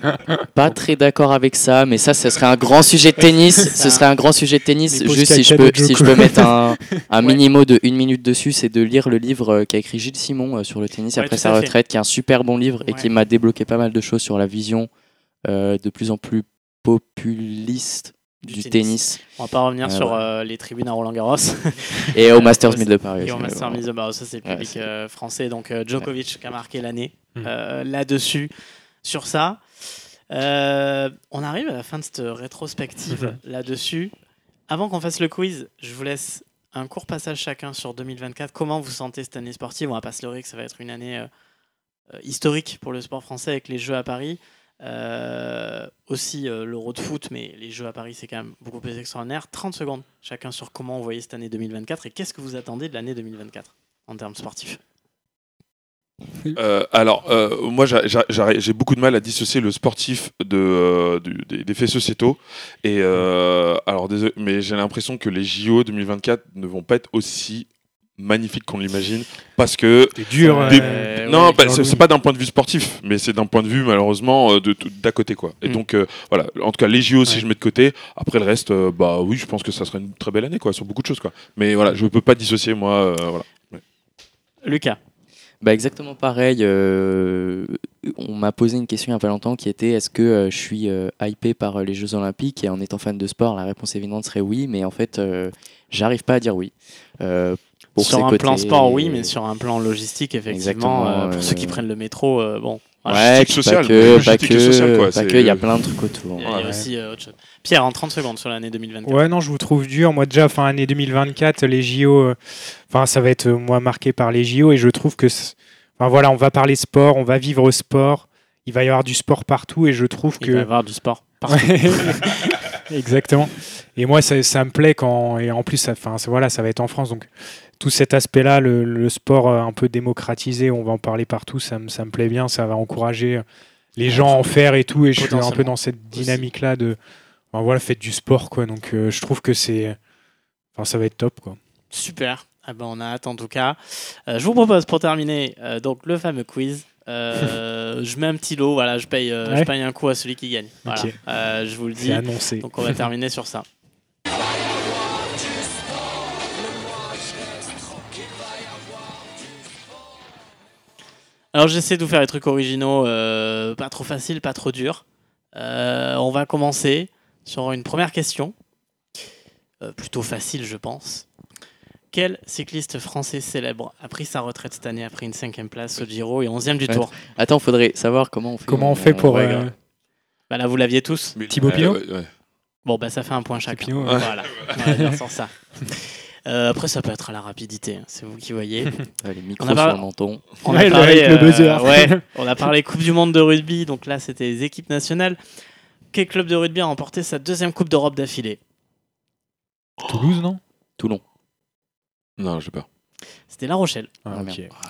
Pas très d'accord avec ça, mais ça, ce serait un grand sujet de tennis. Ce serait un grand sujet de tennis. Juste si je peux, si je peux mettre un, un Ouais. minimo de une minute dessus, c'est de lire le livre qu'a écrit Gilles Simon sur le tennis Ouais, après sa retraite, qui est un super bon livre et Ouais. qui m'a débloqué pas mal de choses sur la vision euh, de plus en plus populiste Du du, tennis. tennis, on va pas revenir Ouais, sur ouais. euh, les tribunes à Roland Garros. et au Masters. 1000 de Paris. Et au aussi, Master mais bon. Mise de Barreau, ça c'est le public euh, français. Donc euh, Djokovic qui a marqué l'année Mm. euh, là-dessus, sur ça. Euh, on arrive à la fin de cette rétrospective là-dessus. Avant qu'on fasse le quiz, je vous laisse un court passage chacun sur 2024. Comment vous sentez cette année sportive? On va pas se leurrer que ça va être une année euh, euh, historique pour le sport français avec les Jeux à Paris. Euh, aussi euh, l'Euro de foot, mais les Jeux à Paris, c'est quand même beaucoup plus extraordinaire. 30 secondes chacun sur comment vous voyez cette année 2024 et qu'est-ce que vous attendez de l'année 2024 en termes sportifs? Euh, alors, euh, moi, j'ai beaucoup de mal à dissocier le sportif de, euh, des, des faits sociétaux. Et euh, alors, désolé, mais j'ai l'impression que les JO 2024 ne vont pas être aussi magnifiques qu'on l'imagine, parce que c'est dur. Des- euh, non, ouais, bah, c'est pas d'un point de vue sportif, mais c'est d'un point de vue malheureusement euh, de tout- d'à côté quoi. Et Mm. donc euh, voilà, en tout cas les JO si je mets de côté, après le reste, euh, bah oui, je pense que ça serait une très belle année quoi sur beaucoup de choses quoi. Mais voilà, je peux pas dissocier moi, euh, voilà. Lucas, Bah exactement pareil. euh, on m'a posé une question il n'y a pas longtemps qui était est-ce que euh, je suis euh, hypé par euh, les Jeux Olympiques? Et en étant fan de sport, la réponse évidente serait oui, mais en fait, euh, j'arrive pas à dire oui. Pour sur un côtés- plan sport, oui, mais sur un plan logistique, effectivement, Exactement, euh, pour ceux qui prennent le métro, euh, bon, voilà. Ouais, sociale, pas que, pas que, sociale, quoi, pas que, il y a plein de trucs autour. il y a, Ouais. aussi euh, autre chose. Pierre, en 30 secondes sur l'année 2024. Ouais, non, je vous trouve dur. Moi, déjà, fin année 2024, les JO, euh, enfin, ça va être euh, moi marqué par les JO et je trouve que, enfin voilà, on va parler sport, on va vivre sport. Il va y avoir du sport partout et je trouve Il va y que avoir du sport. Ouais. Exactement. Et moi, ça, ça me plaît quand. Et en plus, ça- voilà, ça va être en France. Donc, tout cet aspect-là, le, le sport euh, un peu démocratisé, on va en parler partout, ça me, ça me plaît bien. Ça va encourager les gens à en faire et tout. Et je suis un peu dans cette dynamique-là de. Enfin, voilà, faites du sport, quoi. Donc, euh, je trouve que c'est. Enfin, ça va être top, quoi. Super. Ah ben, on a hâte en tout cas. Euh, je vous propose pour terminer euh, donc le fameux quiz. Je mets un petit lot, voilà, je paye, je paye un coup à celui qui gagne. Voilà. Je vous le dis. annoncé. Donc on va terminer sur ça. Alors j'essaie de vous faire des trucs originaux, euh, pas trop faciles, pas trop durs. Euh, on va commencer sur une première question, Euh, plutôt facile je pense. Quel cycliste français célèbre a pris sa retraite cette année après une cinquième place au Giro et onzième du Ouais. Tour Attends, faudrait savoir comment on fait. Comment on fait pour. euh. Bah là vous l'aviez tous. Thibaut Pinot ouais, ouais. Bon bah ça fait un point chacun. Pinot, ouais. Voilà, on va dire sur ça. Euh, après ça peut être à la rapidité, hein, c'est vous qui voyez. Ouais, les micros On a pas- sur le menton. On a parlé, le euh, buzzer. ouais, on a parlé Coupe du Monde de rugby, donc là c'était les équipes nationales. Quel club de rugby a remporté sa deuxième Coupe d'Europe d'affilée? Toulouse, non? Toulon. Non, je sais pas. C'était La Rochelle. Ah, Ah.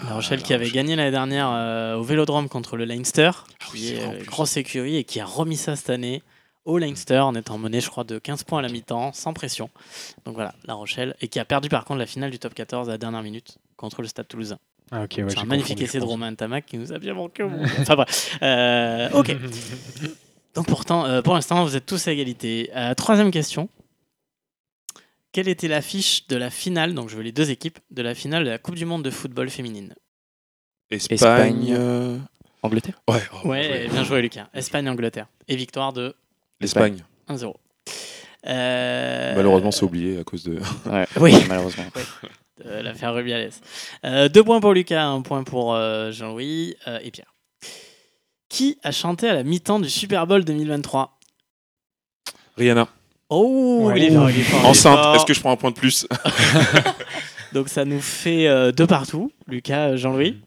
La Rochelle La qui avait Rochelle. gagné l'année dernière euh, au Vélodrome contre le Leinster, oui, qui est plus. grosse écurie et qui a remis ça cette année au Leinster en étant mené, je crois, de 15 points à la mi-temps, sans pression. Donc voilà, La Rochelle, et qui a perdu par contre la finale du top 14 à la dernière minute contre le Stade Toulousain. Ah, ok, ouais, C'est un magnifique confondu, essai de. Romain Tamac qui nous a bien manqué au monde. Enfin bref. Euh, ok. Donc pourtant, euh, pour l'instant, vous êtes tous à égalité. Euh, troisième question. Quelle était l'affiche de la finale, donc je veux les deux équipes, de la finale de la Coupe du Monde de football féminine? Espagne. Espagne. Angleterre? Ouais, oh, Ouais, bien joué Lucas. Espagne-Angleterre. Et victoire de L'Espagne. 1-0. Euh, Malheureusement, c'est oublié à cause de. Ouais, Oui. malheureusement. de l'affaire Rubiales. Euh, deux points pour Lucas, un point pour euh, Jean-Louis euh, et Pierre. Qui a chanté à la mi-temps du Super Bowl 2023 Rihanna. Oh, Ouais. il est fort, il est fort, il est Enceinte. Est-ce que je prends un point de plus? Donc ça nous fait euh, deux partout, Lucas, Jean-Louis.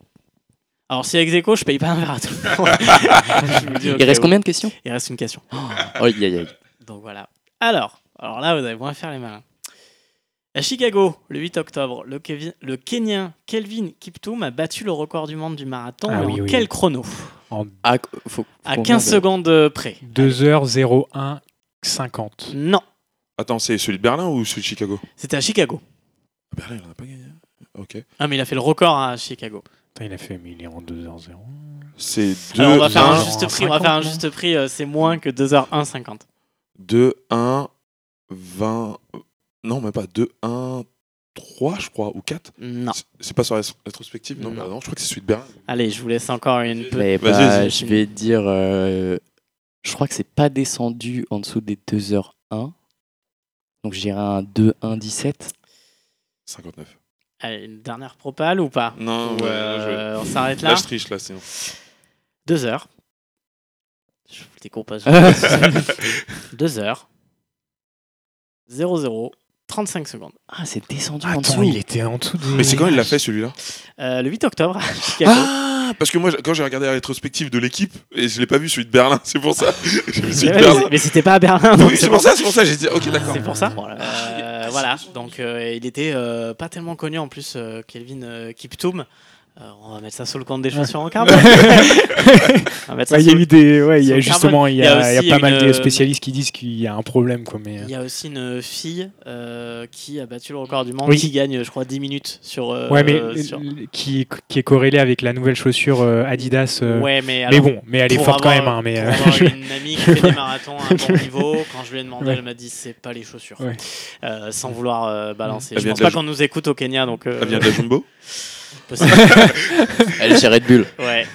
Alors si ex aequo, je paye pas un verre à tout le monde. Je vous le dis au Il reste combien de questions? Il reste une question. Oh, aïe, aïe, aïe. Donc voilà. Alors, alors là, vous allez moins faire les malins. À Chicago, le 8 octobre, le, Kevin- le Kenyan Kelvin Kiptoum a battu le record du monde du marathon Ah en oui, oui. quel chrono? En Ah, faut, À faut 15 combien de- secondes près. 2h01 50. Non, Attends, c'est celui de Berlin ou celui de Chicago? C'était à Chicago. Ah, Berlin, il en a pas gagné. Ok. Ah, mais il a fait le record à Chicago. Il a fait, mais il est en 2h01. C'est 2, Alors, on va faire un 1, juste prix. On va faire un 50, juste prix. euh, c'est moins que 2h1,50. 2, 1, 20. Non, même pas. 2, 1, 3, je crois, ou 4. Non. C'est- pas sur la rétrospective Non, Non. bah non, je crois que c'est celui de Berlin. Allez, je vous laisse encore une petite. Bah, je vais dire. euh, je crois que c'est pas descendu en dessous des 2h01. Donc j'irai un 2-1-17. 59. Allez, une dernière propale ou pas? Non, Ou, ouais, euh, je- On s'arrête Là, là je triche, là, sinon. Deux heures. Je vous pas. 2 heures. 0, 0, 35 secondes. Ah, c'est descendu en dessous. il était en dessous des... Mais c'est quand il l'a fait, celui-là Euh, le 8 octobre. Ah Parce que moi, quand j'ai regardé la rétrospective de l'équipe, et je l'ai pas vu celui de Berlin, c'est pour ça. Mais de ouais, Berlin. mais- c'était pas à Berlin. Oui, c'est pour ça, c'est pour ça, j'ai dit, ok, d'accord. C'est pour ça. Euh, voilà. Donc euh, il était euh, pas tellement connu en plus, euh, Kelvin euh, Kiptoum. Euh, on va mettre ça sous le compte des chaussures en carbone. Il y a eu des, ouais, il y a justement, il y a y pas mal de spécialistes qui disent qu'il y a un problème, quoi. Mais Il y a aussi une fille euh, qui a battu le record du monde, Oui. qui gagne, je crois, 10 minutes sur. euh, ouais, mais sur- qui, qui est corrélé avec la nouvelle chaussure euh, Adidas. euh, Ouais, mais, mais bon, mais elle est forte quand même. hein, mais pour euh, avoir je- une amie qui fait des marathons à un bon niveau, quand je lui ai demandé, Ouais. elle m'a dit c'est pas les chaussures. Ouais. Euh, sans vouloir euh, balancer. Elle Je pense la pas qu'on nous écoute au Kenya, donc. euh, Elle vient de la Jumbo? Possible. Elle est chez Red Bull. Ouais,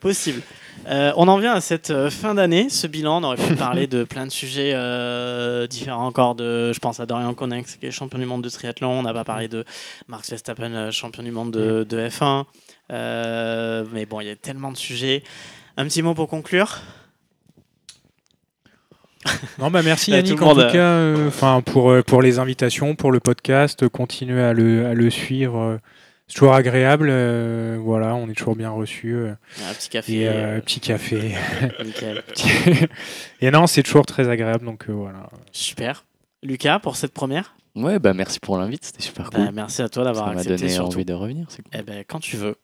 possible. Euh, on en vient à cette euh, fin d'année, ce bilan. On aurait pu parler de plein de sujets euh, différents encore. De, je pense à Dorian Conex, qui est champion du monde de triathlon. On n'a pas parlé de Max Verstappen, champion du monde de, de F1. Euh, mais bon, il y a tellement de sujets. Un petit mot pour conclure? Non, bah merci Là, Yannick tout le en monde, tout cas, euh, enfin pour pour les invitations, pour le podcast, continuez à le à le suivre. C'est toujours agréable, euh, voilà, on est toujours bien reçus. euh, Un petit café. et euh, euh, petit café. nickel. et non, c'est toujours très agréable, donc euh, voilà. Super. Lucas, pour cette première, Ouais, bah merci pour l'invite, c'était super bah, cool. merci à toi d'avoir Ça m'a accepté donné surtout. envie de revenir. c'est cool. Eh ben, quand tu veux.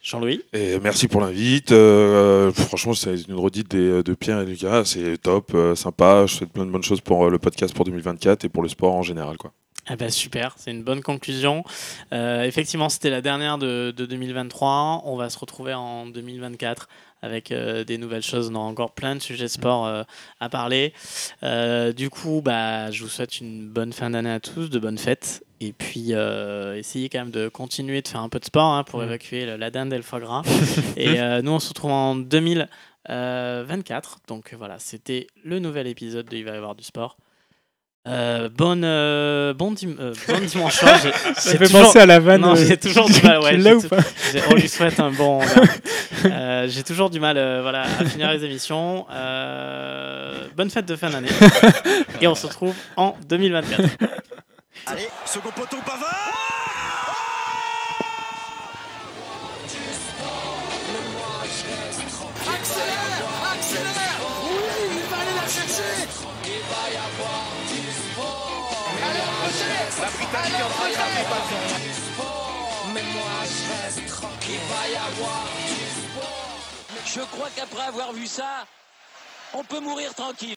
Jean-Louis? Et merci pour l'invite. euh, franchement, c'est une redite des- de Pierre et Lucas. C'est top, euh, sympa. Je souhaite plein de bonnes choses pour le podcast pour 2024 et pour le sport en général. Quoi. Ah bah super, c'est une bonne conclusion. Euh, effectivement, c'était la dernière de, de 2023. On va se retrouver en 2024 avec euh, des nouvelles choses. On a encore plein de sujets de sport euh, à parler. Du coup, bah, je vous souhaite une bonne fin d'année à tous, de bonnes fêtes. Et puis, essayez quand même de continuer de faire un peu de sport hein, pour Mm. évacuer le- la dinde et le foie gras. et nous, on se retrouve en 2024. Donc voilà, c'était le nouvel épisode de Il va y avoir du sport. Euh, bonne, euh, bon, dim- euh, bon dimanche soir. J'ai- Ça fait toujours- penser à la vanne. Non, euh, j'ai toujours du mal, ouais, l'as ou pas On lui souhaite un bon. Euh, J'ai toujours du mal euh, voilà, à finir les émissions. Euh, bonne fête de fin d'année. Et on se retrouve en 2024. Allez, second poteau Pavard Je crois qu'après avoir vu ça, on peut mourir tranquille.